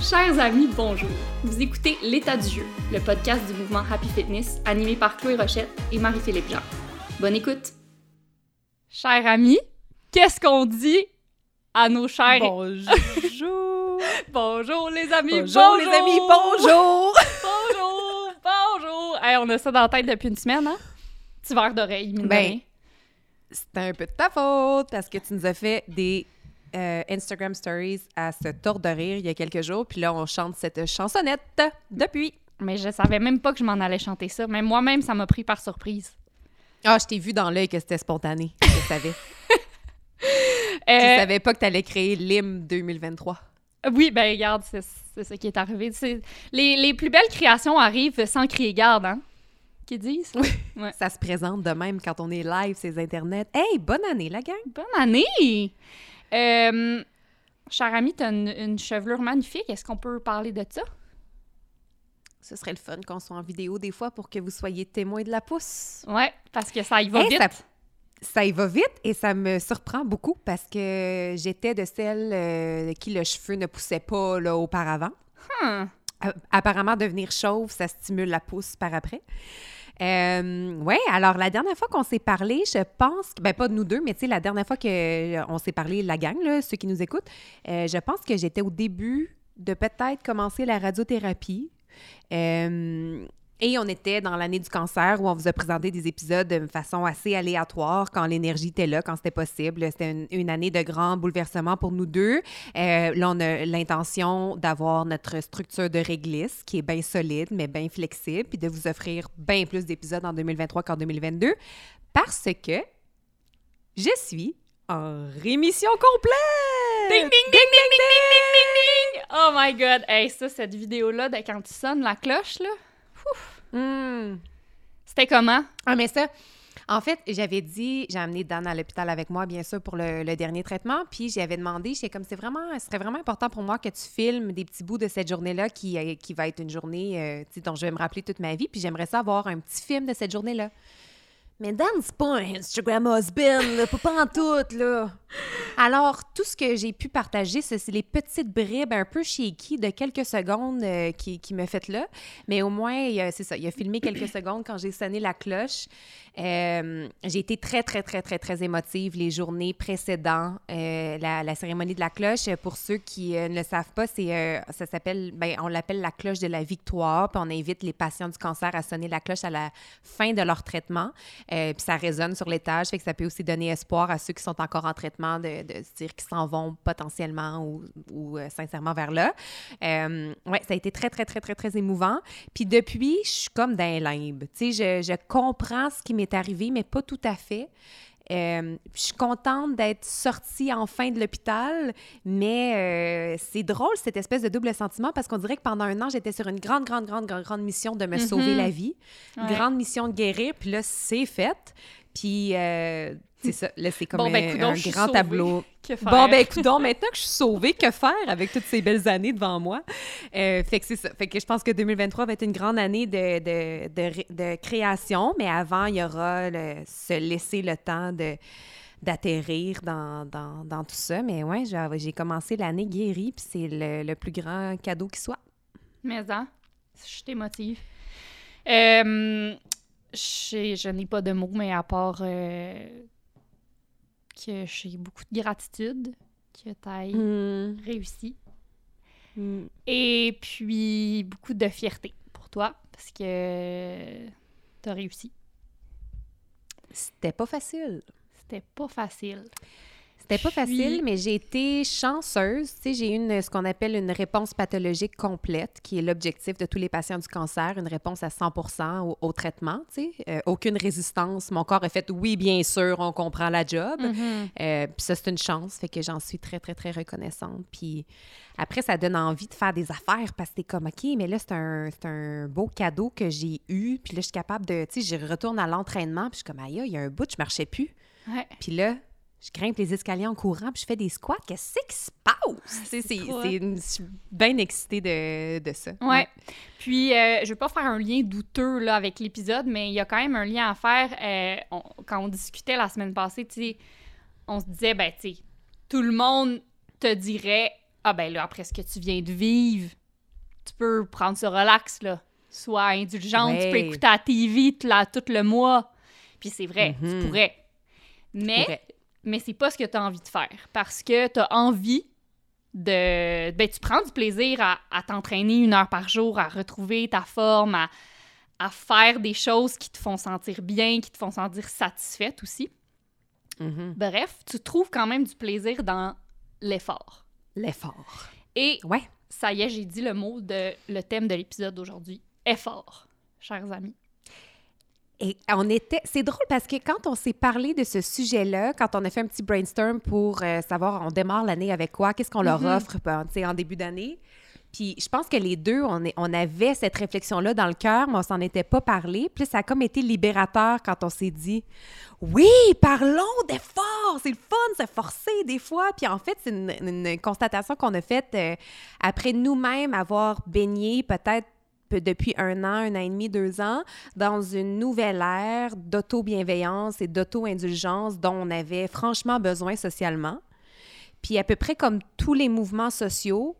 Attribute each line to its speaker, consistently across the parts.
Speaker 1: Chers amis, bonjour. Vous écoutez L'état du jeu, le podcast du mouvement Happy Fitness animé par Chloé Rochette et Marie-Philippe Jean. Bonne écoute. Chers amis, qu'est-ce qu'on dit à nos chers
Speaker 2: Bonjour.
Speaker 1: Bonjour les amis,
Speaker 2: bonjour, les amis, bonjour.
Speaker 1: Bonjour, bonjour. Hey, on a ça dans la tête depuis une semaine, hein? Petit verre d'oreille, mine
Speaker 2: Ben. C'est un peu de ta faute parce que tu nous as fait des euh, Instagram Stories à se tordre de rire il y a quelques jours. Puis là, on chante cette chansonnette depuis.
Speaker 1: Mais je savais même pas que je m'en allais chanter ça. Même moi-même, ça m'a pris par surprise.
Speaker 2: Ah, je t'ai vu dans l'œil que c'était spontané. Je savais. Je
Speaker 1: Euh,
Speaker 2: savais pas que t'allais créer l'hymne 2023.
Speaker 1: Oui, ben regarde, c'est ça qui est arrivé. C'est- Les, les plus belles créations arrivent sans crier garde, hein? Qu'ils disent? Ouais.
Speaker 2: Ça se présente de même quand on est live, ces internets. Hey, bonne année, la gang!
Speaker 1: Bonne année! Euh, cher ami, t'as une, une chevelure magnifique. Est-ce qu'on peut parler de ça?
Speaker 2: Ce serait le fun qu'on soit en vidéo des fois pour que vous soyez témoins de la pousse.
Speaker 1: Ouais, parce que ça y va
Speaker 2: Hey,
Speaker 1: vite.
Speaker 2: ça- Ça y va vite et ça me surprend beaucoup parce que j'étais de celles euh, qui le cheveu ne poussait pas là, auparavant.
Speaker 1: Hmm.
Speaker 2: A- Apparemment, devenir chauve, ça stimule la pousse par après. Euh, oui, alors la dernière fois qu'on s'est parlé, je pense, ben pas nous deux, mais tu sais, la dernière fois qu'on s'est parlé, la gang, ceux qui nous écoutent, euh, je pense que j'étais au début de peut-être commencer la radiothérapie. Euh, et on était dans l'année du cancer où on vous a présenté des épisodes de façon assez aléatoire quand l'énergie était là, quand c'était possible. C'était une, année de grands bouleversements pour nous deux. Euh, là, on a l'intention d'avoir notre structure de réglisse qui est bien solide, mais bien flexible, puis de vous offrir bien plus d'épisodes en 2023 qu'en 2022 parce que je suis en rémission complète!
Speaker 1: Ding, ding, ding, ding, ding, ding, ding, ding, ding! Oh my God! Hey, ça, cette vidéo-là, de quand tu sonnes la cloche, là, C'était comment?
Speaker 2: Ah, mais ça, en fait, j'avais dit, j'ai amené Dan à l'hôpital avec moi, bien sûr, pour le, dernier traitement. Puis j'avais demandé, j'étais comme, c'est vraiment, ce vraiment important pour moi que tu filmes des petits bouts de cette journée-là qui, euh, va être une journée euh, dont je vais me rappeler toute ma vie. Puis j'aimerais ça avoir un petit film de cette journée-là. Mais Dan, c'est pas un Instagram husband, là, pas, en tout, là. Alors, tout ce que j'ai pu partager, c'est les petites bribes un peu shaky de quelques secondes euh, qui, qui me fait là. Mais au moins, c'est ça, il a filmé quelques secondes quand j'ai sonné la cloche. Euh, j'ai été très, très, très, très, très émotive les journées précédant euh, la, la cérémonie de la cloche. Pour ceux qui euh, ne le savent pas, c'est, ça s'appelle, ben, on l'appelle la cloche de la victoire. Puis on invite les patients du cancer à sonner la cloche à la fin de leur traitement. Euh, puis ça résonne sur l'étage, fait que ça peut aussi donner espoir à ceux qui sont encore en traitement de, se dire qu'ils s'en vont potentiellement ou, euh, sincèrement vers là. Euh, ouais, ça a été très, très, très, très, très émouvant. Puis depuis, je suis comme dans les limbes. Tu sais, je comprends ce qui m'est arrivé, mais pas tout à fait. Euh, je suis contente d'être sortie enfin de l'hôpital, mais euh, c'est drôle cette espèce de double sentiment parce qu'on dirait que pendant un an, j'étais sur une grande, grande, grande, grande, grande mission de me
Speaker 1: Mhm.
Speaker 2: sauver la vie,
Speaker 1: Ouais.
Speaker 2: grande mission de guérir, puis là, c'est fait. Puis euh, c'est ça, là, c'est comme
Speaker 1: Bon, ben,
Speaker 2: un,
Speaker 1: coudonc,
Speaker 2: grand tableau.
Speaker 1: Que faire?
Speaker 2: Bon, ben, écoute donc, maintenant que je suis sauvée, que faire avec toutes ces belles années devant moi? Euh, fait que c'est ça. Fait que je pense que 2023 va être une grande année de, de, de, ré- de création, mais avant, il y aura le- se laisser le temps de d'atterrir dans, dans, dans tout ça. Mais ouais, j'ai j'ai commencé l'année guérie, puis c'est le, le plus grand cadeau qui soit.
Speaker 1: Mais hein, je t'émotive. Euh, j'ai- je n'ai pas de mots, mais à part euh, que j'ai beaucoup de gratitude que tu aies
Speaker 2: Hmm.
Speaker 1: réussi.
Speaker 2: Hmm.
Speaker 1: Et puis beaucoup de fierté pour toi parce que tu as réussi.
Speaker 2: C'était pas facile.
Speaker 1: C'était pas facile.
Speaker 2: C'était pas facile, mais j'ai été chanceuse. Tu sais, j'ai eu une, ce qu'on appelle une réponse pathologique complète, qui est l'objectif de tous les patients du cancer, une réponse à 100 au, au traitement. Tu sais, Euh, aucune résistance. Mon corps a fait oui, bien sûr, on comprend la job. Euh, puis ça, c'est une chance, fait que j'en suis très, très, très reconnaissante. Puis après, ça donne envie de faire des affaires parce que t'es comme, OK, mais là, c'est un, c'est un beau cadeau que j'ai eu. Puis là, je suis capable de, tu sais, je retourne à l'entraînement, puis je suis comme, aïe, il y a un bout, je marchais plus.
Speaker 1: Ouais.
Speaker 2: Puis là, je grimpe les escaliers en courant, puis je fais des squats. Qu'est-ce qui se passe? C'est, c'est,
Speaker 1: trop
Speaker 2: c'est une- je suis bien excitée de, de ça.
Speaker 1: Ouais. Puis, euh, je vais pas faire un lien douteux là, avec l'épisode, mais il y a quand même un lien à faire. euh, on- quand on discutait la semaine passée, tu on se disait, ben, tu tout le monde te dirait ah ben là, après ce que tu viens de vivre, tu peux prendre ce relax, là. Sois indulgente, tu peux écouter la TV tout, la- tout le mois. Puis c'est vrai,
Speaker 2: Mhm.
Speaker 1: tu pourrais. Mais,
Speaker 2: pourrais.
Speaker 1: Mais c'est pas ce que tu as envie de faire. Parce que tu as envie de. Ben, tu prends du plaisir à, à t'entraîner une heure par jour, à retrouver ta forme, à, à faire des choses qui te font sentir bien, qui te font sentir satisfaite aussi.
Speaker 2: Mhm.
Speaker 1: Bref, tu trouves quand même du plaisir dans l'effort.
Speaker 2: L'effort.
Speaker 1: Et
Speaker 2: Ouais.
Speaker 1: ça y est, j'ai dit le mot de le thème de l'épisode d'aujourd'hui. Effort, chers amis.
Speaker 2: Et on était. C'est drôle parce que quand on s'est parlé de ce sujet-là, quand on a fait un petit brainstorm pour euh, savoir on démarre l'année avec quoi, qu'est-ce qu'on leur
Speaker 1: Mhm.
Speaker 2: offre ben, tu sais, en début d'année. Puis je pense que les deux, on, est, on avait cette réflexion-là dans le cœur, mais on s'en était pas parlé. Puis ça a comme été libérateur quand on s'est dit Oui, parlons d'efforts! C'est le fun, se forcer des fois. Puis en fait, c'est une, une constatation qu'on a faite euh, après nous-mêmes avoir baigné peut-être peu- depuis un an, un an et demi, deux ans, dans une nouvelle ère d'auto-bienveillance et d'auto-indulgence dont on avait franchement besoin socialement. Puis à peu près comme tous les mouvements sociaux,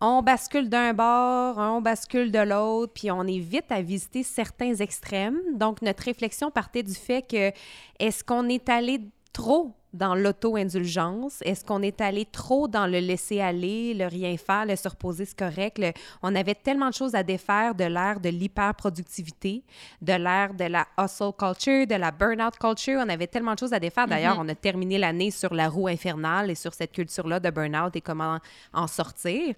Speaker 2: on bascule d'un bord, on bascule de l'autre, puis on est vite à visiter certains extrêmes. Donc notre réflexion partait du fait que est-ce qu'on est allé trop dans l'auto-indulgence? Est-ce qu'on est allé trop dans le laisser-aller, le rien faire, le se reposer, c'est correct? Le- on avait tellement de choses à défaire de l'ère de l'hyper-productivité, de l'ère de la hustle culture, de la burnout culture. On avait tellement de choses à défaire. D'ailleurs, on a terminé l'année sur la roue infernale et sur cette culture-là de burnout et comment en sortir.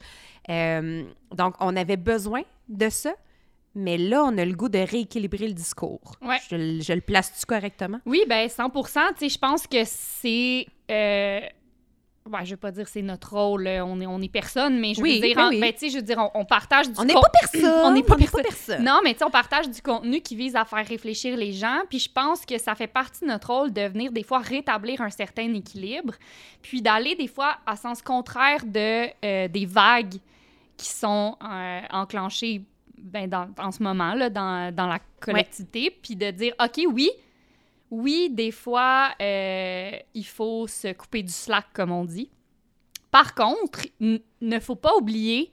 Speaker 2: Euh, donc, on avait besoin de ça. Mais là, on a le goût de rééquilibrer le discours.
Speaker 1: Ouais.
Speaker 2: Je, le- je le place-tu correctement?
Speaker 1: Oui, ben 100 Tu sais, je pense que c'est. Euh... Ouais, je veux pas dire c'est notre rôle, là, on est, on est personne, mais je
Speaker 2: Oui,
Speaker 1: veux dire,
Speaker 2: ben oui.
Speaker 1: ben, tu sais, je veux dire, on, on partage du
Speaker 2: On n'est
Speaker 1: con-
Speaker 2: pas personne!
Speaker 1: On n'est pas personne.
Speaker 2: personne!
Speaker 1: Non, mais tu sais, on partage du contenu qui vise à faire réfléchir les gens. Puis je pense que ça fait partie de notre rôle de venir des fois rétablir un certain équilibre, puis d'aller des fois à sens contraire de euh, des vagues qui sont euh, enclenchées ben, dans, en ce moment là dans, dans la collectivité, puis de dire ok oui. Oui, des fois, euh, il faut se couper du slack, comme on dit. Par contre, il ne faut pas oublier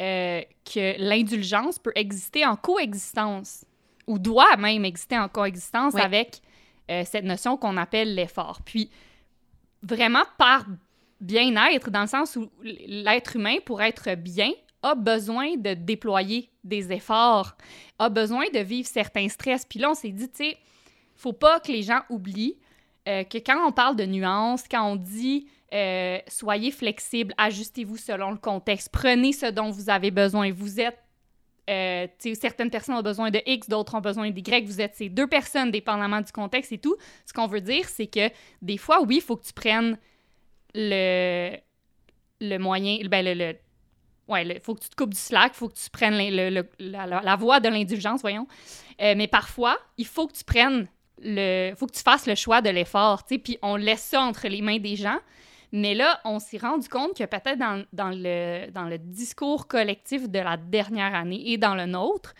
Speaker 1: euh, que l'indulgence peut exister en coexistence, ou doit même exister en coexistence avec euh, cette notion qu'on appelle l'effort. Puis, vraiment par bien-être, dans le sens où l'être humain, pour être bien, a besoin de déployer des efforts, a besoin de vivre certains stress. Puis là, on s'est dit, tu sais, faut pas que les gens oublient euh, que quand on parle de nuances, quand on dit euh, soyez flexible, ajustez-vous selon le contexte, prenez ce dont vous avez besoin. Vous êtes, euh, certaines personnes ont besoin de X, d'autres ont besoin d'Y. Vous êtes ces deux personnes, dépendamment du contexte et tout. Ce qu'on veut dire, c'est que des fois, oui, il faut que tu prennes le, le moyen, ben le ouais, il faut que tu te coupes du slack, il faut que tu prennes le- la voie de l'indulgence, voyons. Euh, mais parfois, il faut que tu prennes le. faut que tu fasses le choix de l'effort, tu sais, puis on laisse ça entre les mains des gens. Mais là, on s'est rendu compte que peut-être dans, dans le, dans le discours collectif de la dernière année et dans le nôtre,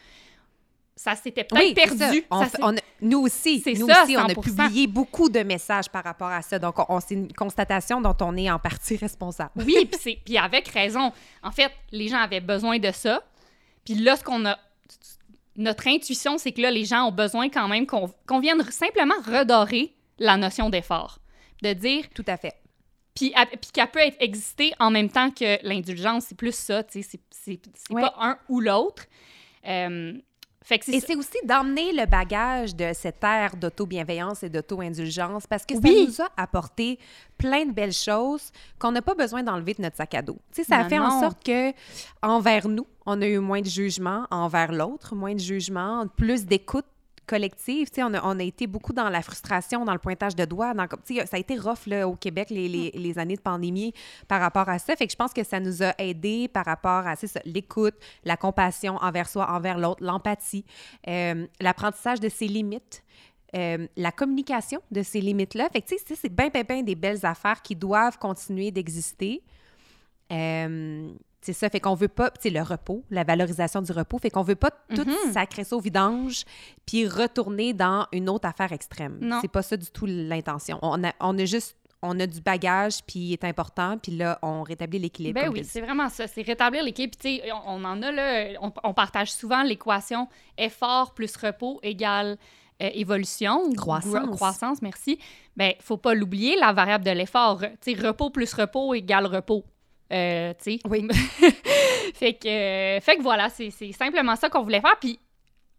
Speaker 1: ça s'était peut-être
Speaker 2: Oui,
Speaker 1: perdu.
Speaker 2: ça. On
Speaker 1: Ça
Speaker 2: f-
Speaker 1: s'est-
Speaker 2: on a- nous aussi, nous
Speaker 1: ça,
Speaker 2: aussi, on a
Speaker 1: 100%.
Speaker 2: publié beaucoup de messages par rapport à ça. Donc, on, on- c'est une constatation dont on est en partie responsable.
Speaker 1: Oui, puis avec raison. En fait, les gens avaient besoin de ça. Puis là, ce qu'on a. Notre intuition, c'est que là, les gens ont besoin quand même qu'on qu'on vienne simplement redorer la notion d'effort. De dire.
Speaker 2: Tout à fait.
Speaker 1: Puis qu'elle peut être, exister en même temps que l'indulgence. C'est plus ça, tu sais. c'est- C'est c'est
Speaker 2: Ouais.
Speaker 1: pas un ou l'autre. Euh, fait que c'est
Speaker 2: Et c'est aussi d'emmener le bagage de cette ère d'auto-bienveillance et d'auto-indulgence parce que ça
Speaker 1: Oui.
Speaker 2: nous a apporté plein de belles choses qu'on n'a pas besoin d'enlever de notre sac à dos. Ça a
Speaker 1: Non,
Speaker 2: fait en sorte que envers nous, on a eu moins de jugement, envers l'autre, moins de jugement, plus d'écoute collective. On a, on a été beaucoup dans la frustration, dans le pointage de doigts. Dans, ça a été rough là, au Québec, les, les- les années de pandémie par rapport à ça. Fait que je pense que ça nous a aidé par rapport à l'écoute, la compassion envers soi, envers l'autre, l'empathie, euh, l'apprentissage de ses limites. euh, la communication de ces limites-là. Fait que, tu sais, c'est- c'est bien, bien, bien des belles affaires qui doivent continuer d'exister. Euh, c'est ça, fait qu'on veut pas, tu le repos, la valorisation du repos, fait qu'on veut pas tout
Speaker 1: Mhm.
Speaker 2: sacrer ça au vidange puis retourner dans une autre affaire extrême.
Speaker 1: Non.
Speaker 2: C'est pas ça du tout l'intention. On a, on a juste, on a du bagage, puis il est important, puis là, on rétablit l'équilibre.
Speaker 1: Ben oui, c'est vraiment ça. C'est rétablir l'équilibre. Puis, tu sais, on, en a là, on, partage souvent l'équation effort plus repos égale euh, évolution.
Speaker 2: Croissance.
Speaker 1: Croissance, merci. Ben, faut pas l'oublier, la variable de l'effort. Tu sais, repos plus repos égale repos. Euh, tu sais.
Speaker 2: Oui.
Speaker 1: fait, que, fait que voilà, c'est simplement ça qu'on voulait faire. Puis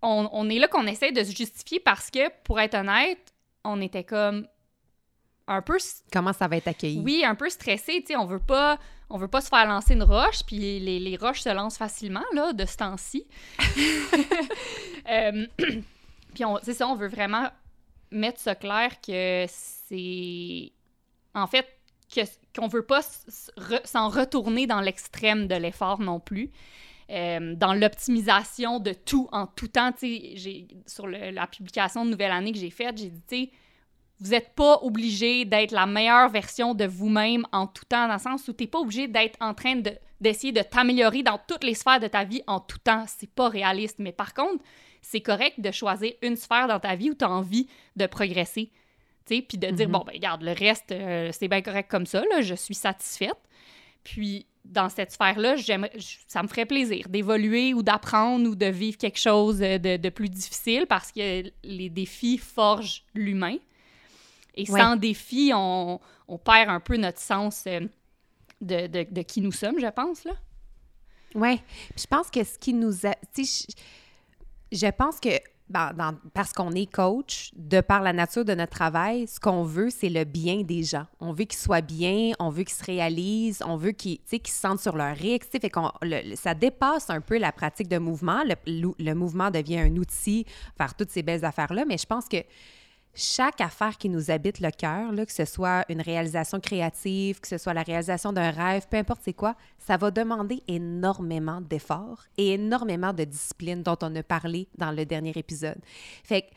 Speaker 1: on, on est là qu'on essaie de se justifier parce que, pour être honnête, on était comme un peu
Speaker 2: comment ça va être accueilli?
Speaker 1: Oui un peu stressé tu sais on veut pas on veut pas se faire lancer une roche puis les, les roches se lancent facilement là de ce temps-ci euh, puis c'est ça on veut vraiment mettre ça clair que c'est en fait qu'on veut pas s'en retourner dans l'extrême de l'effort non plus euh, dans l'optimisation de tout en tout temps sur la publication de nouvelle année que j'ai faite j'ai dit vous n'êtes pas obligé d'être la meilleure version de vous-même en tout temps, dans le sens où tu n'es pas obligé d'être en train d'essayer de, t'améliorer dans toutes les sphères de ta vie en tout temps. C'est pas réaliste. Mais par contre, c'est correct de choisir une sphère dans ta vie où tu as envie de progresser. Puis de dire, mm-hmm. bon, ben, regarde, le reste, euh, c'est bien correct comme ça, là, je suis satisfaite. Puis dans cette sphère-là, ça me ferait plaisir d'évoluer ou d'apprendre ou de vivre quelque chose de, de, plus difficile parce que les défis forgent l'humain. Et sans défi, on, perd un peu notre sens euh, de, qui nous sommes, je pense, là.
Speaker 2: Oui. Je pense que ce qui nous a... Je, je pense que ben, parce qu'on est coach, de par la nature de notre travail, ce qu'on veut, c'est le bien des gens. On veut qu'ils soient bien, on veut qu'ils se réalisent, on veut qu'ils se sentent sur leur rythme. Ça dépasse un peu la pratique de mouvement. Le, le, mouvement devient un outil vers toutes ces belles affaires-là, mais je pense que chaque affaire qui nous habite le cœur, que ce soit une réalisation créative, que ce soit la réalisation d'un rêve, peu importe c'est quoi, ça va demander énormément d'efforts et énormément de discipline dont on a parlé dans le dernier épisode. Fait que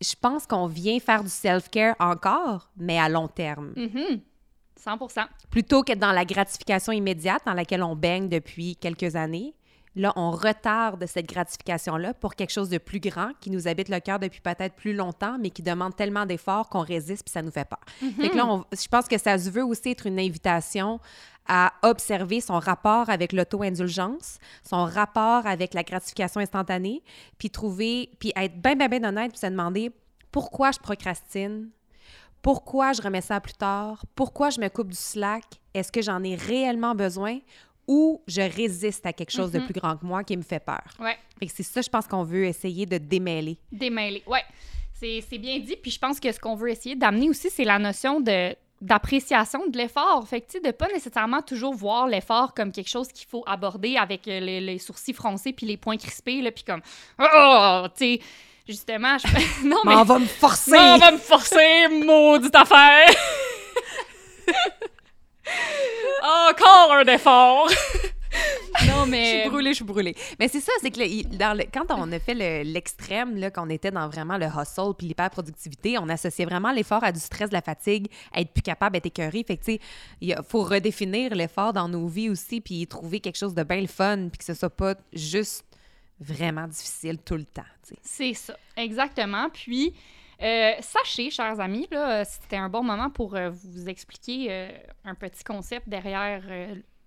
Speaker 2: je pense qu'on vient faire du self-care encore, mais à long terme.
Speaker 1: 100 mm-hmm.
Speaker 2: Plutôt que dans la gratification immédiate dans laquelle on baigne depuis quelques années, Là, on retarde cette gratification-là pour quelque chose de plus grand qui nous habite le cœur depuis peut-être plus longtemps, mais qui demande tellement d'efforts qu'on résiste puis ça nous fait peur. Mm là, je pense que ça veut aussi être une invitation à observer son rapport avec l'auto-indulgence, son rapport avec la gratification instantanée, puis trouver, puis être bien, bien, bien honnête, puis se demander pourquoi je procrastine, pourquoi je remets ça plus tard, pourquoi je me coupe du slack, est-ce que j'en ai réellement besoin ou je résiste à quelque chose de mhm. plus grand que moi qui me fait peur.
Speaker 1: Ouais.
Speaker 2: c'est ça, je pense qu'on veut essayer de démêler.
Speaker 1: Démêler, ouais. C'est bien dit. Puis je pense que ce qu'on veut essayer d'amener aussi, c'est la notion de d'appréciation de l'effort. Fait que, tu de pas nécessairement toujours voir l'effort comme quelque chose qu'il faut aborder avec euh, les, sourcils froncés puis les poings crispés, là, puis comme, oh, tu sais, justement, je...
Speaker 2: non, mais... on va me forcer!
Speaker 1: on va me forcer, maudite affaire! Encore un effort!
Speaker 2: non, mais. Je suis brûlée, je suis brûlée. Mais c'est ça, c'est que dans le, quand on a fait l'extrême, là, qu'on était dans vraiment le hustle puis l'hyperproductivité, on associait vraiment l'effort à du stress, de la fatigue, à être plus capable, d'être écœuré. Fait que, tu sais, il faut redéfinir l'effort dans nos vies aussi puis trouver quelque chose de bien le fun puis que ce soit pas juste vraiment difficile tout le temps.
Speaker 1: C'est ça, exactement. Puis, euh, sachez, chers amis, là, c'était un bon moment pour euh, vous expliquer euh, un petit concept derrière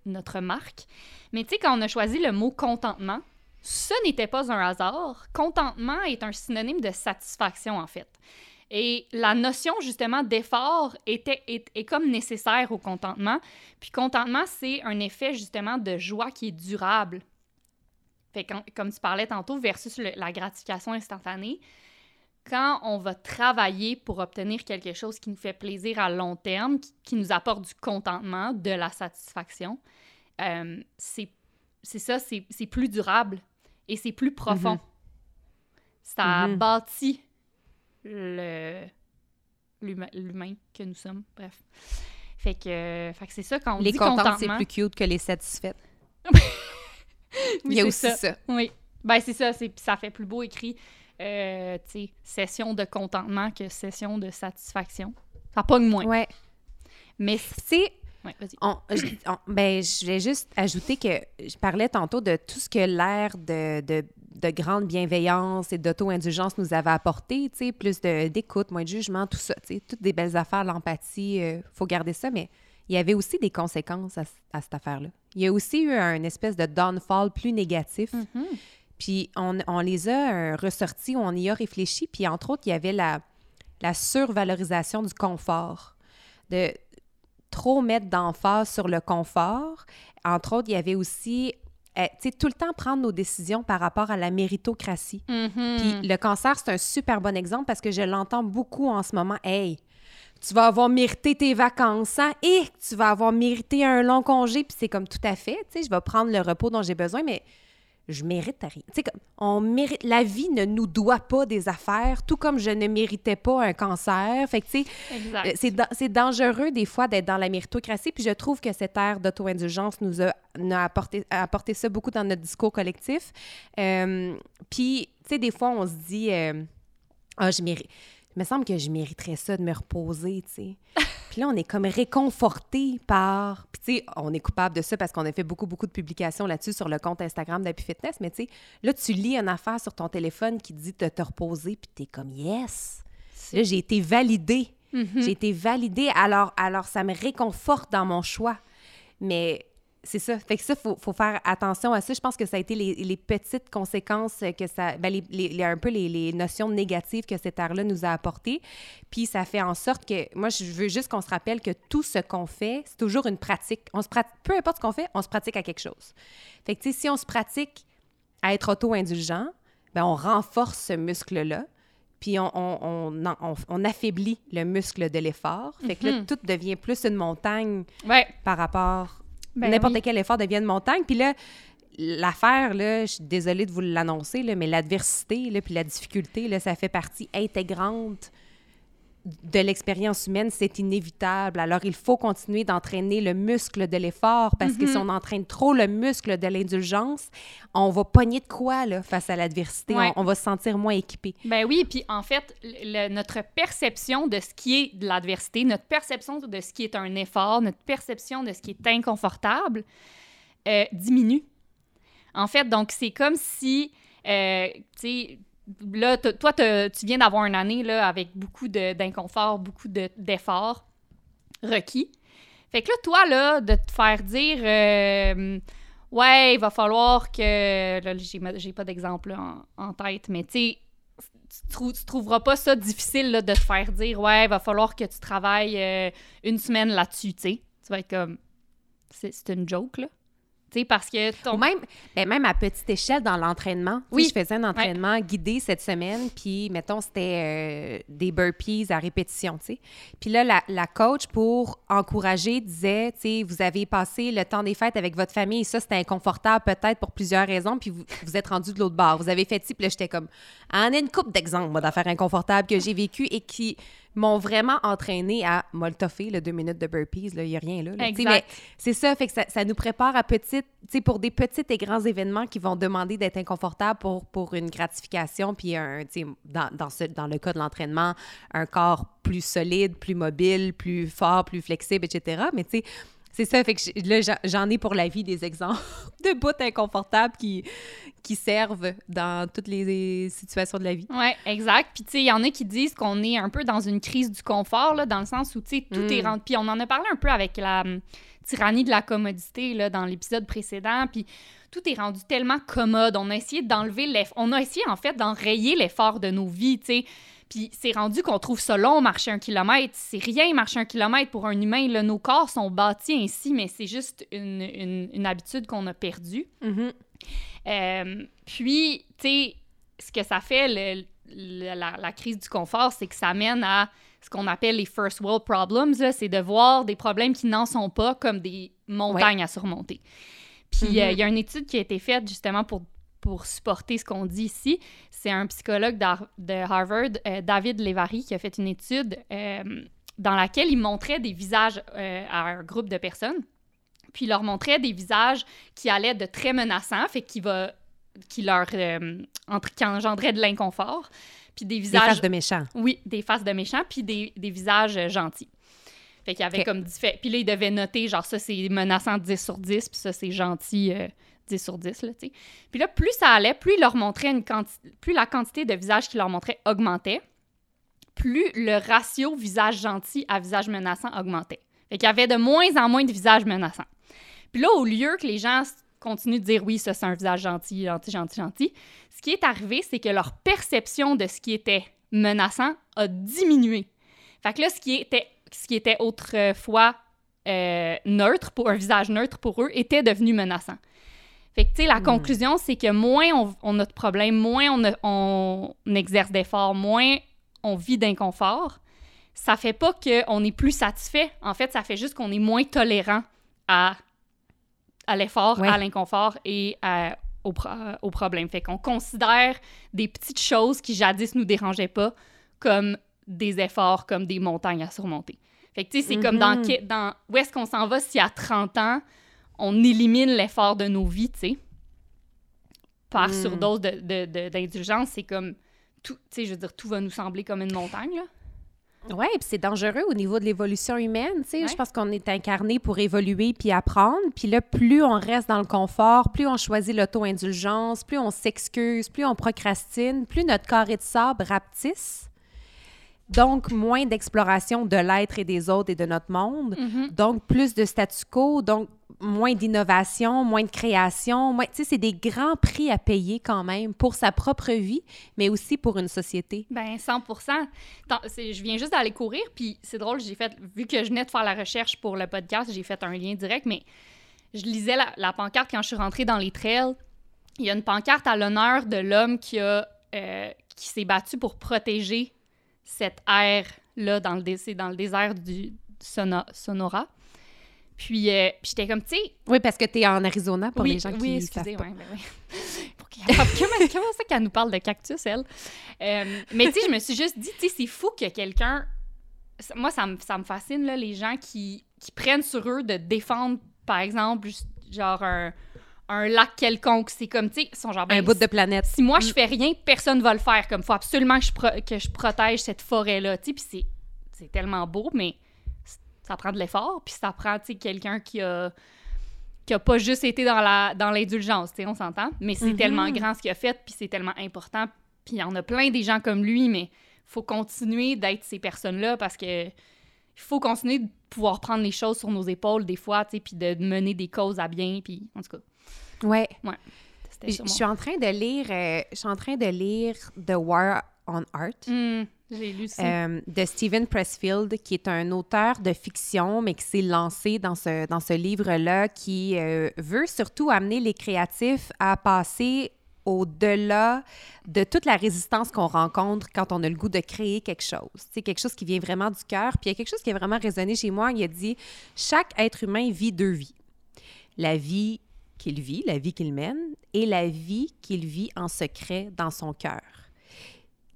Speaker 1: notre marque. Mais tu sais, quand on a choisi le mot contentement, ce n'était pas un hasard. Contentement est un synonyme de satisfaction, en fait. Et la notion justement d'effort était, est, comme nécessaire au contentement. Puis contentement, c'est un effet justement de joie qui est durable. Comme tu parlais tantôt, versus la gratification instantanée, quand on va travailler pour obtenir quelque chose qui nous fait plaisir à long terme, qui, nous apporte du contentement, de la satisfaction, euh, c'est ça, c'est plus durable et c'est plus profond. Mm-hmm. Ça mm-hmm. bâtit l'humain que nous sommes. Bref. Fait que, fait que c'est ça quand on
Speaker 2: les
Speaker 1: dit contentement...
Speaker 2: c'est plus cute que les satisfaites.
Speaker 1: oui,
Speaker 2: Il y a aussi ça.
Speaker 1: Oui. Ben, c'est ça. Ça fait plus beau écrit euh, session de contentement que session de satisfaction. Ça pogne moins.
Speaker 2: Ouais.
Speaker 1: Mais
Speaker 2: c'est
Speaker 1: Ouais,
Speaker 2: ben, je vais juste ajouter que je parlais tantôt de tout ce que l'ère de, de, de grande bienveillance et d'auto-indulgence nous avait apporté, tu sais, plus d'écoute, moins de jugement, tout ça, tu sais, toutes des belles affaires, l'empathie, il faut garder ça, mais il y avait aussi des conséquences à, à cette affaire-là. Il y a aussi eu un espèce de downfall plus négatif. Puis on, on les a euh, ressortis, on y a réfléchi, puis entre autres, il y avait la, la survalorisation du confort, de trop mettre d'emphase sur le confort. Entre autres, il y avait aussi, euh, tu sais, tout le temps prendre nos décisions par rapport à la méritocratie.
Speaker 1: Mm-hmm.
Speaker 2: Puis le cancer, c'est un super bon exemple parce que je l'entends beaucoup en ce moment. Hey, tu vas avoir mérité tes vacances, hein? Et tu vas avoir mérité un long congé. Puis c'est comme tout à fait, tu sais, je vais prendre le repos dont j'ai besoin, mais je mérite rien. Tu sais, on mérite, la vie ne nous doit pas des affaires, tout comme je ne méritais pas un cancer. Fait que, tu sais, euh, c'est, da- c'est dangereux des fois d'être dans la méritocratie, puis je trouve que cette ère d'auto-indulgence nous a, apporté, a apporté ça beaucoup dans notre discours collectif. Euh, puis, tu sais, des fois, on se dit, euh, ah, je mérite. Il me semble que je mériterais ça de me reposer, tu sais. Puis là, on est comme réconforté par. Puis, tu sais, on est coupable de ça parce qu'on a fait beaucoup, beaucoup de publications là-dessus sur le compte Instagram d'Happy Fitness. Mais, tu sais, là, tu lis une affaire sur ton téléphone qui dit de te reposer, puis t'es comme, yes! Là, j'ai été validée. J'ai été validée. Alors, alors, ça me réconforte dans mon choix. Mais c'est ça. Fait que ça, il faut, faut faire attention à ça. Je pense que ça a été les, les petites conséquences que ça. Ben, les, les- un peu les, les notions négatives que cette ère-là nous a apportées. Puis ça fait en sorte que. Moi, je veux juste qu'on se rappelle que tout ce qu'on fait, c'est toujours une pratique. On se prat- Peu importe ce qu'on fait, on se pratique à quelque chose. Fait que, tu sais, si on se pratique à être auto-indulgent, ben, on renforce ce muscle-là. Puis on, on, on, on- on affaiblit le muscle de l'effort. Fait que là, tout devient plus une montagne
Speaker 1: Ouais.
Speaker 2: par rapport.
Speaker 1: Ben
Speaker 2: N'importe
Speaker 1: oui.
Speaker 2: quel effort devient une montagne. Puis là, l'affaire, là, je suis désolée de vous l'annoncer, mais l'adversité, là, puis la difficulté, là, ça fait partie intégrante de l'expérience humaine, c'est inévitable. Alors, il faut continuer d'entraîner le muscle de l'effort parce que si
Speaker 1: Mm-hmm.
Speaker 2: on entraîne trop le muscle de l'indulgence, on va pogner de quoi là, face à l'adversité.
Speaker 1: Ouais.
Speaker 2: On, on va se sentir moins équipé.
Speaker 1: Ben oui, puis en fait, le- notre perception de ce qui est de l'adversité, notre perception de ce qui est un effort, notre perception de ce qui est inconfortable euh, diminue. En fait, donc c'est comme si, euh, tu sais, là, toi, tu viens d'avoir une année là, avec beaucoup d'inconfort, beaucoup de- d'efforts requis. Fait que là, toi, là, de te faire dire, euh, ouais, il va falloir que. Là, j'ai pas d'exemple en, tête, mais tu trou- tu trouveras pas ça difficile là, de te faire dire, ouais, il va falloir que tu travailles euh, une semaine là-dessus, tu sais. Tu vas être comme. C'est une joke, là. Tu sais, parce que ton.
Speaker 2: Ou même, ben, même à petite échelle dans l'entraînement.
Speaker 1: Oui.
Speaker 2: Je faisais un entraînement guidé cette semaine, puis mettons, c'était euh, des burpees à répétition, tu sais. Puis là, la, la coach, pour encourager, disait, tu sais, vous avez passé le temps des fêtes avec votre famille, et ça, c'était inconfortable peut-être pour plusieurs raisons, puis vous, vous êtes rendu de l'autre bord. Vous avez fait ci, puis là, j'étais comme, en a une couple d'exemples, moi, d'affaires inconfortables que j'ai vécues et qui m'ont vraiment entraîné à moltoffer, le deux minutes de burpees, là, il n'y a rien là. là, tu sais,
Speaker 1: Exact.
Speaker 2: mais c'est ça, fait que ça, ça nous prépare à petite, tu sais, pour des petits et grands événements qui vont demander d'être inconfortables pour, pour une gratification, puis un, dans, dans, ce, dans le cas de l'entraînement, un corps plus solide, plus mobile, plus fort, plus flexible, etc. Mais tu sais, c'est ça, fait que là, j'en- ai pour la vie des exemples de bouts inconfortables qui, qui servent dans toutes les situations de la vie.
Speaker 1: Ouais, exact. Puis, tu sais, il y en a qui disent qu'on est un peu dans une crise du confort, là, dans le sens où, tu sais, tout
Speaker 2: Mm.
Speaker 1: est rendu. Puis, on en a parlé un peu avec la hum, tyrannie de la commodité, là, dans l'épisode précédent. Puis, tout est rendu tellement commode. On a essayé d'enlever l'effort. On a essayé, en fait, d'enrayer l'effort de nos vies, tu sais. Puis, c'est rendu qu'on trouve ça long, marcher un kilomètre. C'est rien, marcher un kilomètre pour un humain. Là. Nos corps sont bâtis ainsi, mais c'est juste une, une- une habitude qu'on a perdue.
Speaker 2: Mhm.
Speaker 1: Euh, puis, tu sais, ce que ça fait, le- le- la, la crise du confort, c'est que ça mène à ce qu'on appelle les first world problems. C'est de voir des problèmes qui n'en sont pas comme des montagnes à surmonter. Puis, euh, il y a une étude qui a été faite justement pour, pour supporter ce qu'on dit ici. C'est un psychologue de Harvard, euh, David Levary, qui a fait une étude euh, dans laquelle il montrait des visages euh, à un groupe de personnes. Puis il leur montrait des visages qui allaient de très menaçants, fait qui va qui leur entre- qui engendraient de l'inconfort, puis des
Speaker 2: Des
Speaker 1: visages
Speaker 2: faces de méchants.
Speaker 1: oui, des faces de méchants puis des, des visages gentils. Fait qu'il y avait comme Puis là, il devait noter, genre, ça, c'est menaçant 10 sur 10, puis ça, c'est gentil 10 sur 10, là, tu sais. Puis là, plus ça allait, plus la quantité de visages qu'il leur montrait augmentait, plus le ratio visage gentil à visage menaçant augmentait. Fait qu'il y avait de moins en moins de visages menaçants. Puis là, au lieu que les gens continuent de dire oui, ça c'est un visage gentil, gentil, gentil, gentil, ce qui est arrivé, c'est que leur perception de ce qui était menaçant a diminué. Fait que là, ce qui était, ce qui était autrefois euh, neutre, pour un visage neutre pour eux, était devenu menaçant. Fait que, tu sais, la
Speaker 2: Hmm.
Speaker 1: conclusion, c'est que moins on, on a de problèmes, moins on, a- on exerce d'efforts, moins on vit d'inconfort, ça fait pas qu'on est plus satisfait. En fait, ça fait juste qu'on est moins tolérant à, à l'effort,
Speaker 2: Ouais.
Speaker 1: à l'inconfort et à- au, pro- au problème. Fait qu'on considère des petites choses qui jadis nous dérangeaient pas comme des efforts, comme des montagnes à surmonter. Fait que, tu sais, c'est comme dans,
Speaker 2: Mhm.
Speaker 1: que- dans... Où est-ce qu'on s'en va si à 30 ans, on élimine l'effort de nos vies, tu sais? Par
Speaker 2: Mm.
Speaker 1: surdose d'indulgence, c'est comme... Tout, tu sais, je veux dire, tout va nous sembler comme une montagne, là.
Speaker 2: Oui, puis c'est dangereux au niveau de l'évolution humaine. tu sais.
Speaker 1: Ouais.
Speaker 2: Je pense qu'on est incarné pour évoluer puis apprendre. Puis là, plus on reste dans le confort, plus on choisit l'auto-indulgence, plus on s'excuse, plus on procrastine, plus notre carré de sable rapetisse. Donc, moins d'exploration de l'être et des autres et de notre monde.
Speaker 1: Mhm.
Speaker 2: Donc, plus de statu quo, donc moins d'innovation, moins de création. Moins... Tu sais, c'est des grands prix à payer quand même pour sa propre vie, mais aussi pour une société.
Speaker 1: Ben 100 Tant- c'est- Je viens juste d'aller courir, puis c'est drôle, j'ai fait, vu que je venais de faire la recherche pour le podcast, j'ai fait un lien direct, mais je lisais la, la pancarte quand je suis rentrée dans les trails. Il y a une pancarte à l'honneur de l'homme qui a euh, qui s'est battu pour protéger cette aire-là dans le, dans le désert du Sonora. Puis, euh, puis j'étais comme, tu sais,
Speaker 2: Oui, parce que tu es en Arizona pour
Speaker 1: oui,
Speaker 2: les gens qui
Speaker 1: oui, excusez,
Speaker 2: savent
Speaker 1: ouais, ben oui. Pour comment, comment ça qu'elle nous parle de cactus, elle? Euh, mais tu sais, je me suis juste dit, tu sais, c'est fou que quelqu'un... Moi, ça me, ça me fascine, là, les gens qui, qui prennent sur eux de défendre, par exemple, genre un, un lac quelconque. C'est comme, tu sais, sont genre...
Speaker 2: Un bout de planète.
Speaker 1: si moi, je fais rien, personne va le faire. Comme, faut absolument que je, pro- que je protège cette forêt-là, tu sais, puis c'est- c'est tellement beau, mais ça prend de l'effort, puis ça prend, tu sais, quelqu'un qui a qui a pas juste été dans la dans l'indulgence, tu sais, on s'entend, mais c'est
Speaker 2: Mhm.
Speaker 1: tellement grand ce qu'il a fait, puis c'est tellement important, puis il y en a plein des gens comme lui, mais faut continuer d'être ces personnes-là parce que il faut continuer de pouvoir prendre les choses sur nos épaules des fois, tu sais, puis de mener des causes à bien, puis en tout cas,
Speaker 2: Ouais. Je suis en train de lire, euh, je suis en train de lire The War on Art.
Speaker 1: Hmm, j'ai lu ça.
Speaker 2: euh, de Steven Pressfield, qui est un auteur de fiction, mais qui s'est lancé dans ce, dans ce livre-là, qui euh, veut surtout amener les créatifs à passer au-delà de toute la résistance qu'on rencontre quand on a le goût de créer quelque chose. C'est quelque chose qui vient vraiment du cœur. Puis il y a quelque chose qui a vraiment résonné chez moi. Il a dit chaque être humain vit deux vies. La vie qu'il vit, la vie qu'il mène, et la vie qu'il vit en secret dans son cœur.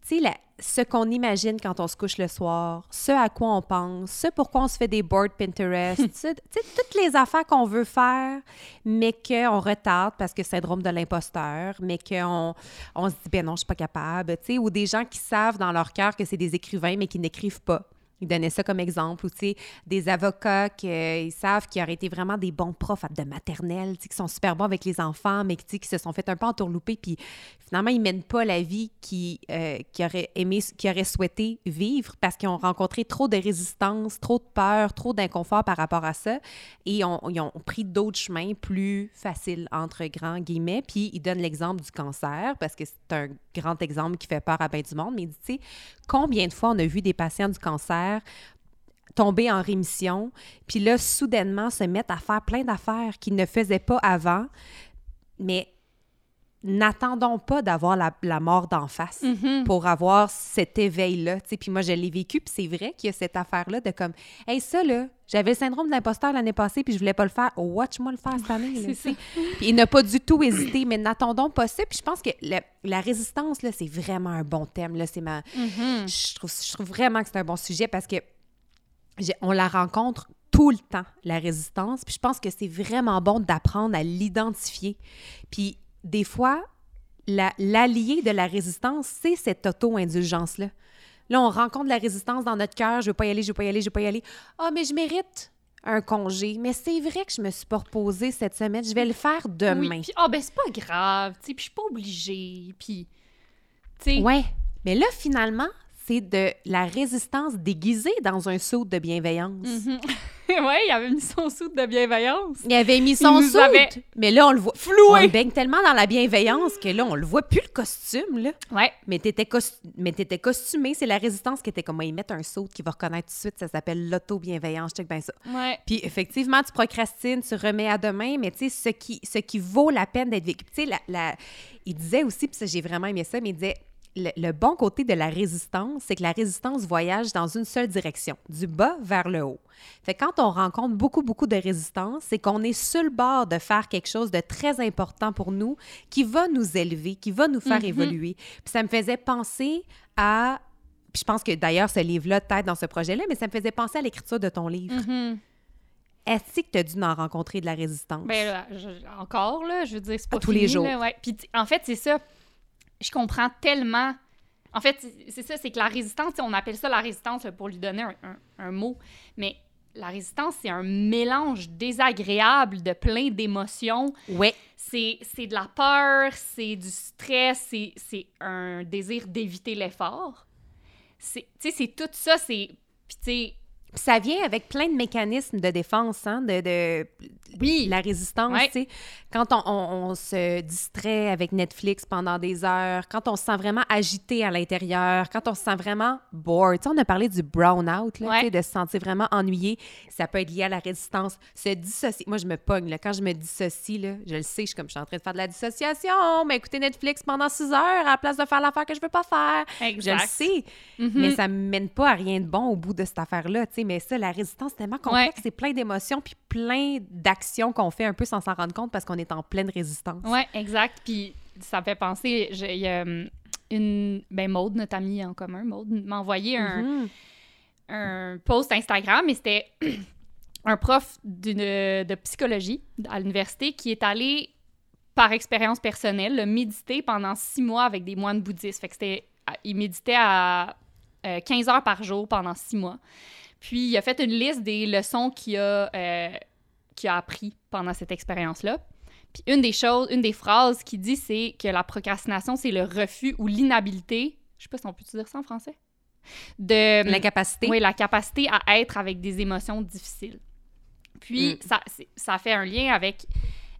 Speaker 2: Tu sais, ce qu'on imagine quand on se couche le soir, ce à quoi on pense, ce pourquoi on se fait des boards Pinterest, tu sais, toutes les affaires qu'on veut faire, mais qu'on retarde parce que syndrome de l'imposteur, mais qu'on on se dit, ben non, je suis pas capable, tu sais, ou des gens qui savent dans leur cœur que c'est des écrivains, mais qui n'écrivent pas. Il donnait ça comme exemple, ou tu sais, des avocats qui euh, savent qu'ils auraient été vraiment des bons profs de maternelle, tu sais, qui sont super bons avec les enfants, mais qui, se sont fait un peu entourlouper, puis finalement, ils mènent pas la vie qu'ils euh, auraient aimé, qu'ils auraient souhaité vivre parce qu'ils ont rencontré trop de résistance, trop de peur, trop d'inconfort par rapport à ça, et ils ont pris d'autres chemins plus faciles, entre grands guillemets, puis ils donnent l'exemple du cancer, parce que c'est un grand exemple qui fait peur à bien du monde, mais tu sais, combien de fois on a vu des patients du cancer tomber en rémission, puis là, soudainement, se mettre à faire plein d'affaires qu'ils ne faisaient pas avant, mais n'attendons pas d'avoir la, la mort d'en face
Speaker 1: Mhm.
Speaker 2: pour avoir cet éveil-là. Puis moi, je l'ai vécu, puis c'est vrai qu'il y a cette affaire-là de comme, hey, ça, là, j'avais le syndrome de l'imposteur l'année passée, puis je voulais pas le faire. Watch-moi le faire cette année. Puis il n'a pas du tout hésité, mais n'attendons pas ça. Puis je pense que la, la résistance, là, c'est vraiment un bon thème. Là, c'est ma...
Speaker 1: Mhm.
Speaker 2: je, trouve, je trouve vraiment que c'est un bon sujet parce que on la rencontre tout le temps, la résistance. Puis je pense que c'est vraiment bon d'apprendre à l'identifier. Puis des fois, la- l'allié de la résistance, c'est cette auto-indulgence-là. Là, on rencontre la résistance dans notre cœur. Je veux pas y aller, je veux pas y aller, je veux pas y aller. Ah, mais je mérite un congé. Mais c'est vrai que je me suis pas reposée cette semaine. Je vais le faire demain.
Speaker 1: Oui, ah ben c'est pas grave, tu sais, puis je suis pas obligée, puis tu sais.
Speaker 2: Ouais. Mais là, finalement, c'est de la résistance déguisée dans un saut de bienveillance.
Speaker 1: Mhm. ouais, il avait mis son soude de bienveillance.
Speaker 2: Il avait mis son
Speaker 1: avait
Speaker 2: mais là, on le voit. On
Speaker 1: Floué.
Speaker 2: le baigne tellement dans la bienveillance que là, on le voit plus le costume, là.
Speaker 1: Ouais.
Speaker 2: Mais t'étais, cos- mais t'étais costumé. C'est la résistance qui était comme, ils mettent un saut qui va reconnaître tout de suite. Ça s'appelle l'auto-bienveillance. Check bien ça.
Speaker 1: Ouais.
Speaker 2: Puis effectivement, tu procrastines, tu remets à demain, mais tu sais, ce qui, ce qui vaut la peine d'être vécu. Tu sais, la, la- il disait aussi, puis ça, j'ai vraiment aimé ça, mais il disait, le, le bon côté de la résistance, c'est que la résistance voyage dans une seule direction, du bas vers le haut. Fait que quand on rencontre beaucoup, beaucoup de résistance, c'est qu'on est sur le bord de faire quelque chose de très important pour nous, qui va nous élever, qui va nous faire
Speaker 1: Mhm.
Speaker 2: évoluer. Puis ça me faisait penser à... Puis je pense que d'ailleurs, ce livre-là t'aide dans ce projet-là, mais ça me faisait penser à l'écriture de ton livre.
Speaker 1: Mhm.
Speaker 2: Est-ce que tu as dû en rencontrer de la résistance?
Speaker 1: Ben là, je- encore, là, je veux dire, c'est pas
Speaker 2: À tous les jours.
Speaker 1: là, ouais. Puis, en fait, c'est ça. Je comprends tellement. En fait, c'est- ça, c'est que la résistance, on appelle ça la résistance pour lui donner un, un- un mot. Mais la résistance, c'est un mélange désagréable de plein d'émotions.
Speaker 2: ouais.
Speaker 1: C'est c'est de la peur, c'est du stress, c'est c'est un désir d'éviter l'effort. Tu sais, c'est tout ça, c'est. Puis, tu sais,
Speaker 2: ça vient avec plein de mécanismes de défense, hein, de, de
Speaker 1: oui,
Speaker 2: la résistance,
Speaker 1: Ouais.
Speaker 2: tu sais. Quand on, on- on se distrait avec Netflix pendant des heures, quand on se sent vraiment agité à l'intérieur, quand on se sent vraiment bored. Tu sais, on a parlé du brown-out, là,
Speaker 1: Ouais.
Speaker 2: sais, de se sentir vraiment ennuyé. Ça peut être lié à la résistance. Se dissocier. Moi, je me pogne, là. Quand je me dissocie, là, je le sais, je suis comme, je suis en train de faire de la dissociation, mais écouter Netflix pendant six heures à la place de faire l'affaire que je veux pas faire. Je le
Speaker 1: exact.
Speaker 2: sais,
Speaker 1: Mhm.
Speaker 2: mais ça me mène pas à rien de bon au bout de cette affaire-là, tu sais. Mais ça, la résistance, c'est tellement complexe, c'est plein d'émotions puis plein d'actions qu'on fait un peu sans s'en rendre compte parce qu'on est en pleine résistance.
Speaker 1: Ouais, exact. Puis ça me fait penser, j'ai- il y a hum, une, ben Maude, notre amie en commun, Maude, m'a envoyé un,
Speaker 2: Mhm.
Speaker 1: un post Instagram et c'était un prof d'une, de psychologie à l'université qui est allé, par expérience personnelle, méditer pendant six mois avec des moines bouddhistes. Fait que c'était, il méditait à euh, 15 heures par jour pendant six mois. Puis il a fait une liste des leçons qu'il a, euh, qu'il a appris pendant cette expérience-là. Puis une des choses, une des phrases qu'il dit, c'est que la procrastination, c'est le refus ou l'inhabilité. Je sais pas si on peut dire ça en français. De
Speaker 2: L'incapacité.
Speaker 1: oui, la capacité à être avec des émotions difficiles. Puis,
Speaker 2: Mm.
Speaker 1: ça, ça fait un lien avec...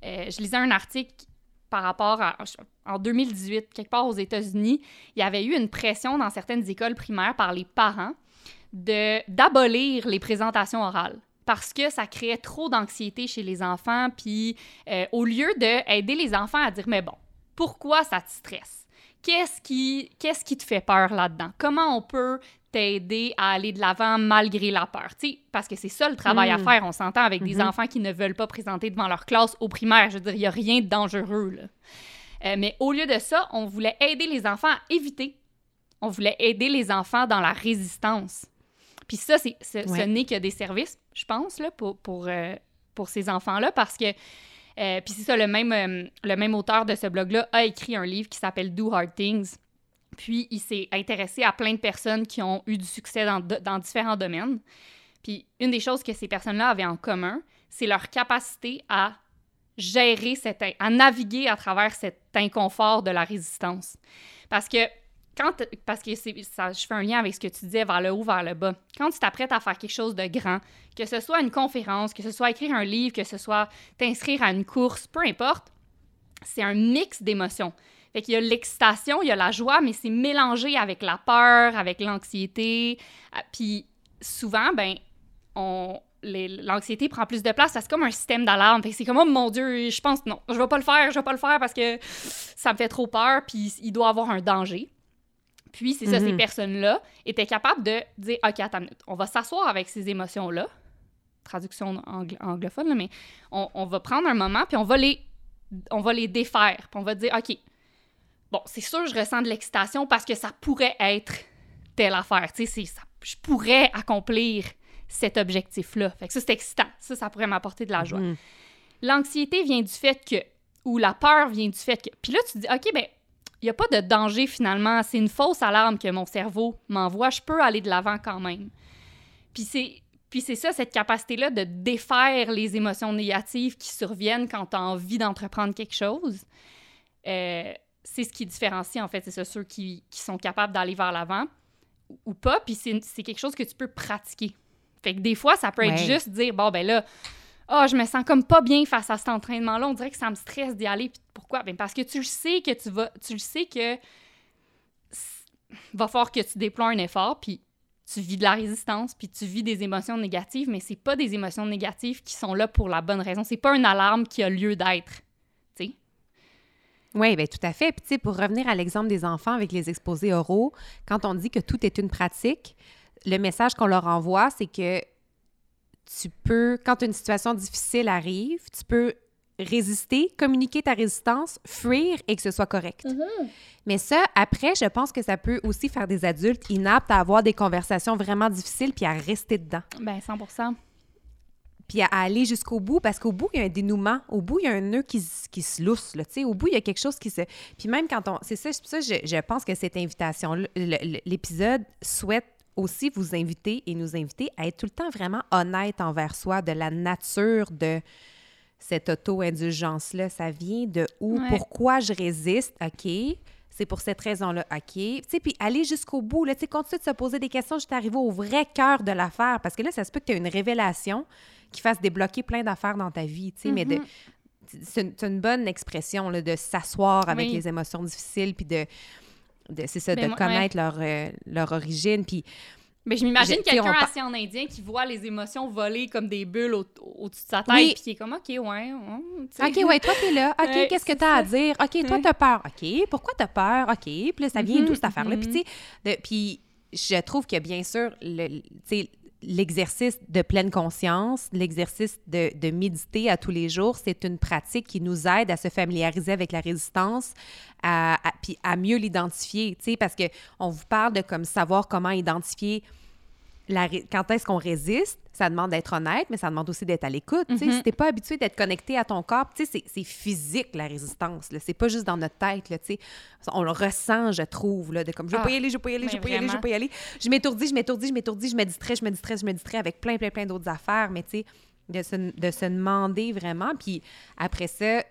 Speaker 1: euh, je lisais un article par rapport à... En 2018, quelque part aux États-Unis, il y avait eu une pression dans certaines écoles primaires par les parents d'abolir les présentations orales parce que ça créait trop d'anxiété chez les enfants. Puis, euh, au lieu d'aider les enfants à dire, mais bon, pourquoi ça te stresse? Qu'est-ce qui, qu'est-ce qui te fait peur là-dedans? Comment on peut t'aider à aller de l'avant malgré la peur? Parce que c'est ça le travail à
Speaker 2: Mm.
Speaker 1: faire. On s'entend avec des
Speaker 2: Mhm.
Speaker 1: enfants qui ne veulent pas présenter devant leur classe au primaire. Je veux dire, il n'y a rien de dangereux. Là. Euh, mais au lieu de ça, on voulait aider les enfants à éviter. On voulait aider les enfants dans la résistance. Puis ça, c'est, ce, n'est que des services, je pense, là, pour, pour, euh, pour ces enfants-là, parce que euh, puis c'est ça, le même, euh, le même auteur de ce blog-là a écrit un livre qui s'appelle Do Hard Things. Puis il s'est intéressé à plein de personnes qui ont eu du succès dans, dans différents domaines. Puis une des choses que ces personnes-là avaient en commun, c'est leur capacité à gérer, cette, à naviguer à travers cet inconfort de la résistance. Parce que parce que je fais un lien avec ce que tu disais vers le haut, vers le bas. Quand tu t'apprêtes à faire quelque chose de grand, que ce soit une conférence, que ce soit écrire un livre, que ce soit t'inscrire à une course, peu importe, c'est un mix d'émotions. Fait qu'il y a l'excitation, il y a la joie, mais c'est mélangé avec la peur, avec l'anxiété. Ah, Puis souvent, ben, l'anxiété prend plus de place. C'est comme un système d'alarme. C'est comme, oh mon Dieu, je pense, non, je vais pas le faire, je vais pas le faire parce que ça me fait trop peur, puis il doit avoir un danger. Puis, c'est ça, ces
Speaker 2: Mhm.
Speaker 1: personnes-là étaient capables de dire, OK, attends on va s'asseoir avec ces émotions-là, traduction angl- anglophone, là, mais on, on va prendre un moment, puis on va les, on va les défaire, puis on va dire, OK, bon, c'est sûr, je ressens de l'excitation parce que ça pourrait être telle affaire, tu sais, je pourrais accomplir cet objectif-là. Fait que ça, c'est excitant. Ça, ça pourrait m'apporter de la joie.
Speaker 2: Mhm.
Speaker 1: L'anxiété vient du fait que, ou la peur vient du fait que. Puis là, tu te dis, OK, ben, il n'y a pas de danger finalement. C'est une fausse alarme que mon cerveau m'envoie. Je peux aller de l'avant quand même. Puis c'est, puis c'est ça, cette capacité-là de défaire les émotions négatives qui surviennent quand tu as envie d'entreprendre quelque chose. Euh, c'est ce qui différencie, en fait. C'est ceux qui, qui, sont capables d'aller vers l'avant ou pas. Puis c'est quelque chose que tu peux pratiquer. Fait que des fois, ça peut être juste dire, bon, ben là, oh, je me sens comme pas bien face à cet entraînement-là. On dirait que ça me stresse d'y aller. pourquoi? Ben parce que tu le sais que tu vas. Tu le sais que. Va falloir que tu déploies un effort, puis tu vis de la résistance, puis tu vis des émotions négatives, mais c'est pas des émotions négatives qui sont là pour la bonne raison. C'est pas une alarme qui a lieu d'être.
Speaker 2: Oui, bien tout à fait. Puis, tu sais, pour revenir à l'exemple des enfants avec les exposés oraux, quand on dit que tout est une pratique, le message qu'on leur envoie, c'est que tu peux, quand une situation difficile arrive, tu peux résister, communiquer ta résistance, fuir et que ce soit correct. Mm-hmm. Mais ça, après, je pense que ça peut aussi faire des adultes inaptes à avoir des conversations vraiment difficiles puis à rester dedans.
Speaker 1: Ben 100
Speaker 2: puis à aller jusqu'au bout, parce qu'au bout, il y a un dénouement. Au bout, il y a un nœud qui, qui se lousse, là, Au bout, il y a quelque chose qui se... Puis même quand on... C'est ça, ça je, je pense que cette invitation, l'épisode souhaite aussi vous inviter et nous inviter à être tout le temps vraiment honnête envers soi de la nature de cette auto-indulgence-là. Ça vient de où? Pourquoi je résiste? OK. C'est pour cette raison-là, OK. Tu sais, puis aller jusqu'au bout, là, tu sais, continuer de se poser des questions juste arriver au vrai cœur de l'affaire. Parce que là, ça se peut que tu aies une révélation qui fasse débloquer plein d'affaires dans ta vie, tu sais, mais de... Mm-hmm. C'est une, bonne expression, là, de s'asseoir avec les émotions difficiles, puis de c'est ça, ben, de connaître leur, euh, leur origine. Puis.
Speaker 1: Mais je m'imagine quelqu'un assis en indien qui voit les émotions voler comme des bulles au-dessus de sa tête, puis qui est comme, OK, ouais.
Speaker 2: OK, ouais, toi, t'es là. OK, qu'est-ce que t'as à dire? OK, toi, t'as peur. OK, pourquoi t'as peur? OK, puis là, ça vient mm-hmm, d'où cette affaire-là? Puis, tu sais, puis je trouve que, bien sûr, le, l'exercice de pleine conscience, l'exercice de, de, méditer à tous les jours, c'est une pratique qui nous aide à se familiariser avec la résistance, à, puis à mieux l'identifier, tu sais, parce qu'on vous parle de comme savoir comment identifier quand est-ce qu'on résiste, ça demande d'être honnête, mais ça demande aussi d'être à l'écoute. Mm Si t'es pas habitué d'être connecté à ton corps, c'est physique la résistance. C'est pas juste dans notre tête. Là, on le ressent, je trouve, là, de comme je vais pas y ah, aller, je vais pas y aller, je vais pas y aller, je vais pas y aller. Je m'étourdis, je m'étourdis, je m'étourdis, je me distrais, je me distrais, je me distrais avec plein, plein, plein d'autres affaires. Mais tu sais, de se, de se demander vraiment. Puis après ça,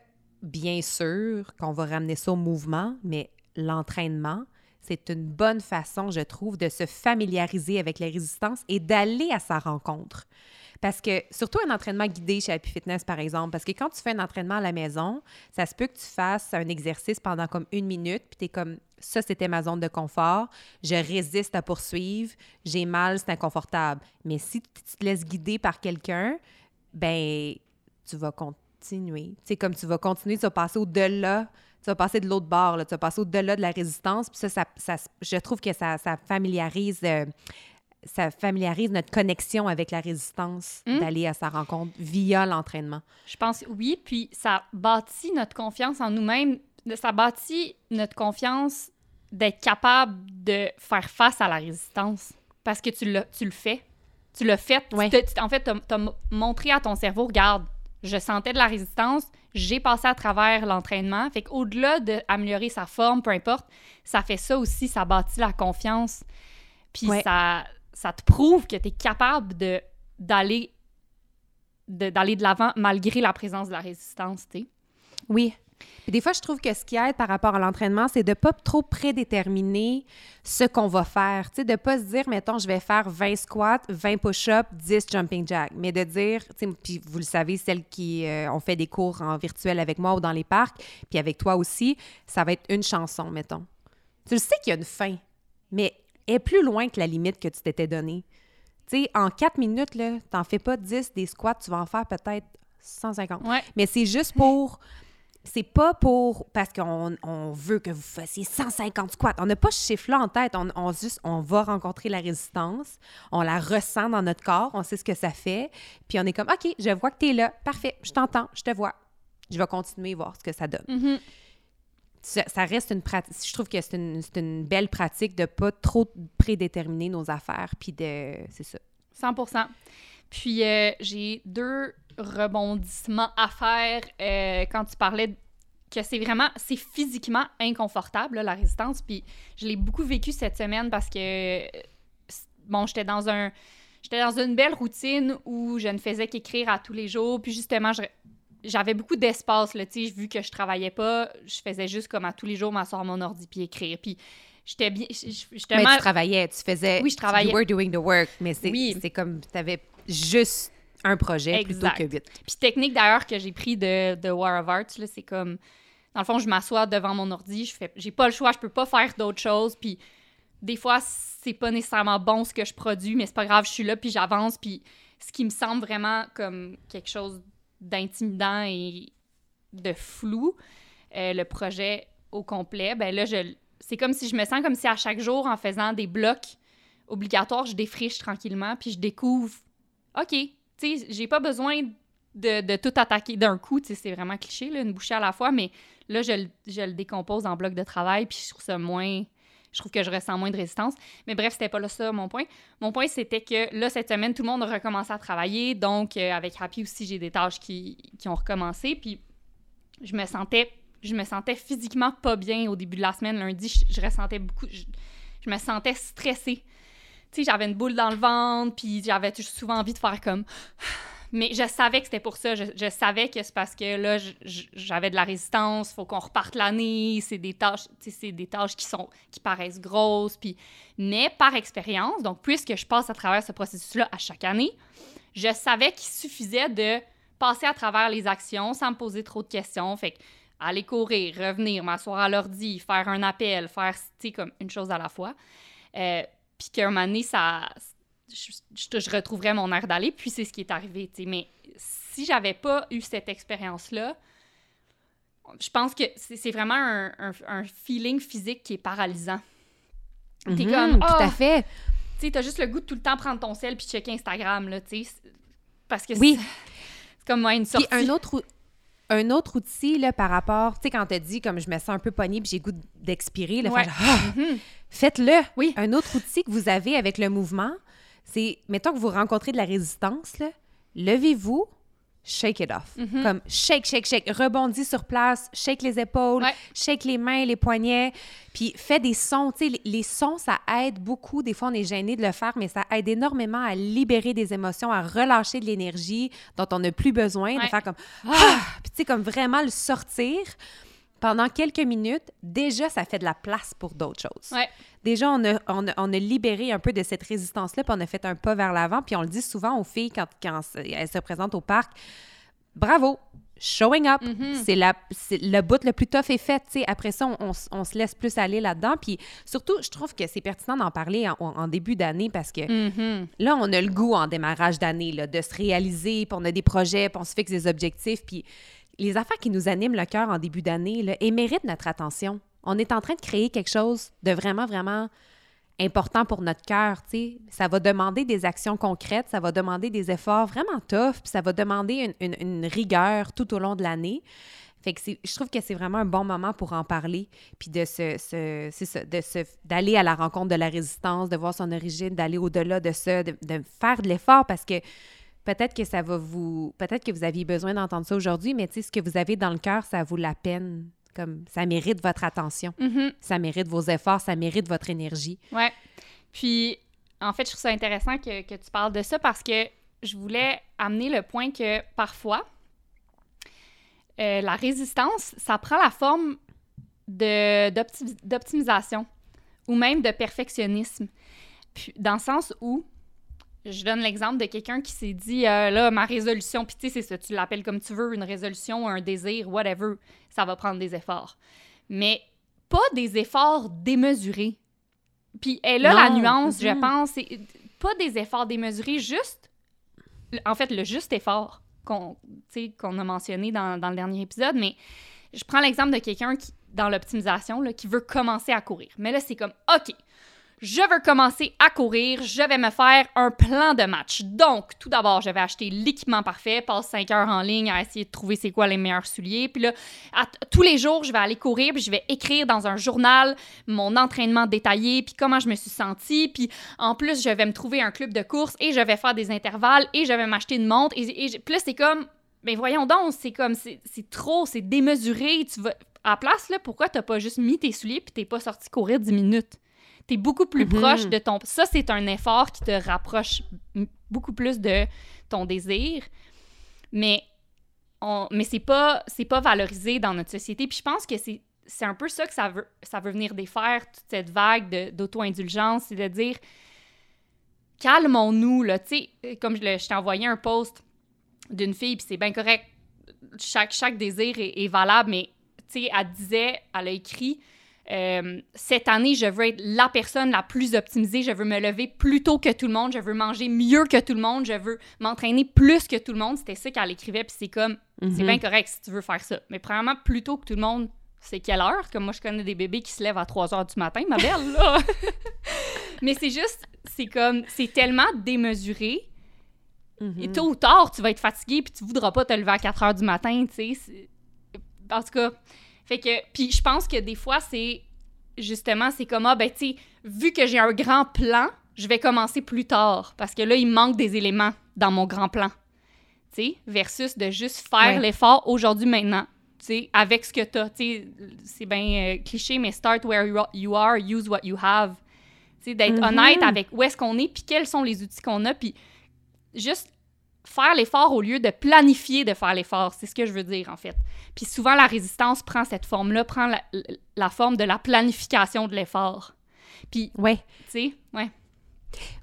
Speaker 2: bien sûr qu'on va ramener ça au mouvement, mais l'entraînement, c'est une bonne façon, je trouve, de se familiariser avec les résistances et d'aller à sa rencontre. Parce que, surtout un entraînement guidé chez Happy Fitness, par exemple, parce que quand tu fais un entraînement à la maison, ça se peut que tu fasses un exercice pendant comme une minute, puis tu es comme, ça, c'était ma zone de confort, je résiste à poursuivre, j'ai mal, c'est inconfortable. Mais si tu te laisses guider par quelqu'un, ben tu vas continuer. C'est comme tu vas continuer, tu vas passer au-delà tu vas passer de l'autre bord, là, tu vas passer au-delà de la résistance. Puis ça, ça, je trouve que ça, ça familiarise. Euh, ça familiarise notre connexion avec la résistance hmm? d'aller à sa rencontre via l'entraînement.
Speaker 1: Je pense oui, puis ça bâtit notre confiance en nous-mêmes, ça bâtit notre confiance d'être capable de faire face à la résistance parce que tu le, tu le fais. Tu l'as fait. en fait, tu as, montré à ton cerveau, regarde, je sentais de la résistance, j'ai passé à travers l'entraînement. Fait qu'au-delà d'améliorer sa forme, peu importe, ça fait ça aussi, ça bâtit la confiance. Puis ça, ça te prouve que tu es capable de, d'aller de, d'aller de l'avant malgré la présence de la résistance, tu sais.
Speaker 2: Des fois, je trouve que ce qui aide par rapport à l'entraînement, c'est de ne pas trop prédéterminer ce qu'on va faire. Tu sais, de ne pas se dire, mettons, je vais faire 20 squats, 20 push-ups, 10 jumping jacks. Mais de dire, puis vous le savez, celles qui euh, ont fait des cours en virtuel avec moi ou dans les parcs, puis avec toi aussi, ça va être une chanson, mettons. Tu le sais qu'il y a une fin, mais est plus loin que la limite que tu t'étais donnée. Tu sais, en 4 minutes, là, t'en fais pas 10 des squats, tu vas en faire peut-être 150. Mais c'est juste pour c'est pas pour parce qu'on veut que vous fassiez 150 squats. On n'a pas ce chiffre-là en tête. On, juste, on va rencontrer la résistance, on la ressent dans notre corps, on sait ce que ça fait, puis on est comme OK, je vois que tu es là, parfait, je t'entends, je te vois. Je vais continuer à voir ce que ça donne.
Speaker 1: Mm-hmm.
Speaker 2: ça, reste une pratique. Je trouve que c'est une, belle pratique de pas trop prédéterminer nos affaires, puis de. C'est ça.
Speaker 1: 100 Puis euh, j'ai deux rebondissement à faire euh, quand tu parlais que c'est vraiment, c'est physiquement inconfortable, la résistance. Puis je l'ai beaucoup vécu cette semaine parce que, bon, j'étais dans un, j'étais dans une belle routine où je ne faisais qu'écrire à tous les jours. Puis justement, j'avais beaucoup d'espace, là, tu sais, vu que je travaillais pas, je faisais juste comme à tous les jours m'asseoir à mon ordi puis écrire. Puis j'étais bien...
Speaker 2: Mais tu travaillais, tu faisais...
Speaker 1: Oui, je travaillais.
Speaker 2: You were doing the work, mais c'est oui. comme, tu avais juste un projet plutôt que huit.
Speaker 1: Puis technique, d'ailleurs, que j'ai pris de, de War of Arts, c'est comme... Dans le fond, je m'assois devant mon ordi, je fais... J'ai pas le choix, je peux pas faire d'autres choses, puis des fois, c'est pas nécessairement bon ce que je produis, mais c'est pas grave, je suis là, puis j'avance, puis ce qui me semble vraiment comme quelque chose d'intimidant et de flou, euh, le projet au complet, ben là, je, c'est comme si je me sens comme si à chaque jour, en faisant des blocs obligatoires, je défriche tranquillement, puis je découvre, OK, j'ai pas besoin de, tout attaquer d'un coup, c'est vraiment cliché, une bouchée à la fois, mais là, je, le décompose en blocs de travail, puis je trouve ça moins je trouve que je ressens moins de résistance. Mais bref, c'était pas là ça mon point. Mon point, c'était que là, cette semaine, tout le monde a recommencé à travailler. Donc, euh, avec Happy aussi, j'ai des tâches qui, qui, ont recommencé. Puis, je me sentais je me sentais physiquement pas bien au début de la semaine. Lundi, je, ressentais beaucoup... Je, me sentais stressée. Tu j'avais une boule dans le ventre, puis j'avais souvent envie de faire comme... Mais je savais que c'était pour ça. Je, savais que c'est parce que là, j'avais de la résistance. Faut qu'on reparte l'année. C'est des tâches, c'est des tâches qui sont qui paraissent grosses. Puis, mais par expérience, donc puisque je passe à travers ce processus-là à chaque année, je savais qu'il suffisait de passer à travers les actions sans me poser trop de questions. Fait que aller courir, revenir, m'asseoir à l'ordi, faire un appel, faire, comme une chose à la fois. Euh, puis qu'à un moment donné, ça, je, je, retrouverais mon air d'aller, puis c'est ce qui est arrivé, tu sais. Mais si j'avais pas eu cette expérience-là, je pense que c'est vraiment un, un, feeling physique qui est paralysant.
Speaker 2: T'es mhm, comme, tout à oh! fait.
Speaker 1: Tu t'as juste le goût de tout le temps prendre ton sel puis checker Instagram, là, tu sais. Parce que
Speaker 2: oui.
Speaker 1: c'est comme moi, une sortie.
Speaker 2: Puis un autre, un autre outil, là, par rapport, tu sais, quand t'as dit, comme je me sens un peu pognée puis j'ai goût d'expirer, là, ah! mhm. faites-le.
Speaker 1: Oui.
Speaker 2: Un autre outil que vous avez avec le mouvement, c'est, mettons que vous rencontrez de la résistance, levez-vous, shake it off. Mm-hmm. Comme shake, shake, shake. Rebondis sur place, shake les épaules, shake les mains, les poignets. Puis fais des sons. Tu sais, les, sons, ça aide beaucoup. Des fois, on est gêné de le faire, mais ça aide énormément à libérer des émotions, à relâcher de l'énergie dont on n'a plus besoin, de faire comme ah! ah! Puis tu sais, comme vraiment le sortir pendant quelques minutes, déjà, ça fait de la place pour d'autres choses. Déjà, on a, on, a, libéré un peu de cette résistance-là, puis on a fait un pas vers l'avant. Puis on le dit souvent aux filles quand, quand elles se présentent au parc. Bravo! Showing up, mm-hmm. c'est le bout le plus tough est fait. Après ça, on, on, se laisse plus aller là-dedans. Puis surtout, je trouve que c'est pertinent d'en parler en, début d'année parce que mm-hmm. là, on a le goût en démarrage d'année de se réaliser, puis on a des projets, puis on se fixe des objectifs. Puis les affaires qui nous animent le cœur en début d'année et méritent notre attention. On est en train de créer quelque chose de vraiment, vraiment important pour notre cœur, Ça va demander des actions concrètes, ça va demander des efforts vraiment tough, puis ça va demander une, rigueur tout au long de l'année. Fait que je trouve que c'est vraiment un bon moment pour en parler, puis de se, d'aller à la rencontre de la résistance, de voir son origine, d'aller au-delà de ça, de faire de l'effort parce que peut-être que ça va vous. Peut-être que vous aviez besoin d'entendre ça aujourd'hui, mais tu sais, ce que vous avez dans le cœur, ça vaut la peine. Comme ça mérite votre attention.
Speaker 1: Mm-hmm.
Speaker 2: Ça mérite vos efforts, ça mérite votre énergie.
Speaker 1: Ouais. Puis, en fait, je trouve ça intéressant que, que tu parles de ça parce que je voulais amener le point que parfois, euh, la résistance, ça prend la forme d'optimisation ou même de perfectionnisme. Puis, dans le sens où je donne l'exemple de quelqu'un qui s'est dit euh, là ma résolution puis tu sais c'est ça tu l'appelles comme tu veux une résolution un désir whatever ça va prendre des efforts. Mais pas des efforts démesurés. Puis et là la nuance je pense c'est pas des efforts démesurés juste en fait le juste effort qu'on qu'on a mentionné dans, dans, le dernier épisode mais je prends l'exemple de quelqu'un qui dans l'optimisation qui veut commencer à courir. Mais là c'est comme ok je veux commencer à courir, je vais me faire un plan de match. Donc, tout d'abord, je vais acheter l'équipement parfait, passe 5 heures en ligne à essayer de trouver c'est quoi les meilleurs souliers. Puis là, tous les jours, je vais aller courir, puis je vais écrire dans un journal mon entraînement détaillé, puis comment je me suis sentie. Puis en plus, je vais me trouver un club de course et je vais faire des intervalles et je vais m'acheter une montre. Et, et puis là, c'est comme mais voyons donc, c'est comme, c'est trop, c'est démesuré. Tu vas, à la place, là, pourquoi t'as pas juste mis tes souliers puis t'es pas sorti courir 10 minutes? T'es beaucoup plus
Speaker 2: Mhm.
Speaker 1: proche de ton... Ça, c'est un effort qui te rapproche beaucoup plus de ton désir. Mais, on... mais c'est pas, pas valorisé dans notre société. Puis je pense que c'est, c'est un peu ça que ça veut, ça veut venir défaire, toute cette vague d'auto-indulgence, c'est de dire calmons-nous, là. Tu sais, comme je t'ai envoyé un post d'une fille, puis c'est bien correct. Chaque, chaque désir est, est valable, mais tu sais, elle disait, elle a écrit euh, Cette année, je veux être la personne la plus optimisée, je veux me lever plus tôt que tout le monde, je veux manger mieux que tout le monde, je veux m'entraîner plus que tout le monde. C'était ça qu'elle écrivait, puis c'est comme C'est
Speaker 2: Mhm.
Speaker 1: bien correct si tu veux faire ça. Mais premièrement, plus tôt que tout le monde, c'est quelle heure? Comme moi, je connais des bébés qui se lèvent à 3 heures du matin, ma belle, là! Mais c'est juste, c'est comme, c'est tellement démesuré.
Speaker 2: Mhm.
Speaker 1: Et tôt ou tard, tu vas être fatigué puis tu voudras pas te lever à 4 heures du matin, tu sais. En tout cas, fait que, puis je pense que des fois, c'est, justement, c'est comme, ah, ben, tu sais, vu que j'ai un grand plan, je vais commencer plus tard parce que là, il manque des éléments dans mon grand plan, tu sais, versus de juste faire
Speaker 2: Ouais.
Speaker 1: l'effort aujourd'hui, maintenant, tu sais, avec ce que t'as, tu sais, c'est bien euh, cliché, mais start where you are- use what you have. Tu sais, d'être
Speaker 2: Mhm.
Speaker 1: honnête avec où est-ce qu'on est, puis quels sont les outils qu'on a, puis juste faire l'effort au lieu de planifier de faire l'effort. C'est ce que je veux dire, en fait. Puis souvent, la résistance prend cette forme-là, prend la, la forme de la planification de l'effort. Puis,
Speaker 2: Ouais.
Speaker 1: tu sais, ouais.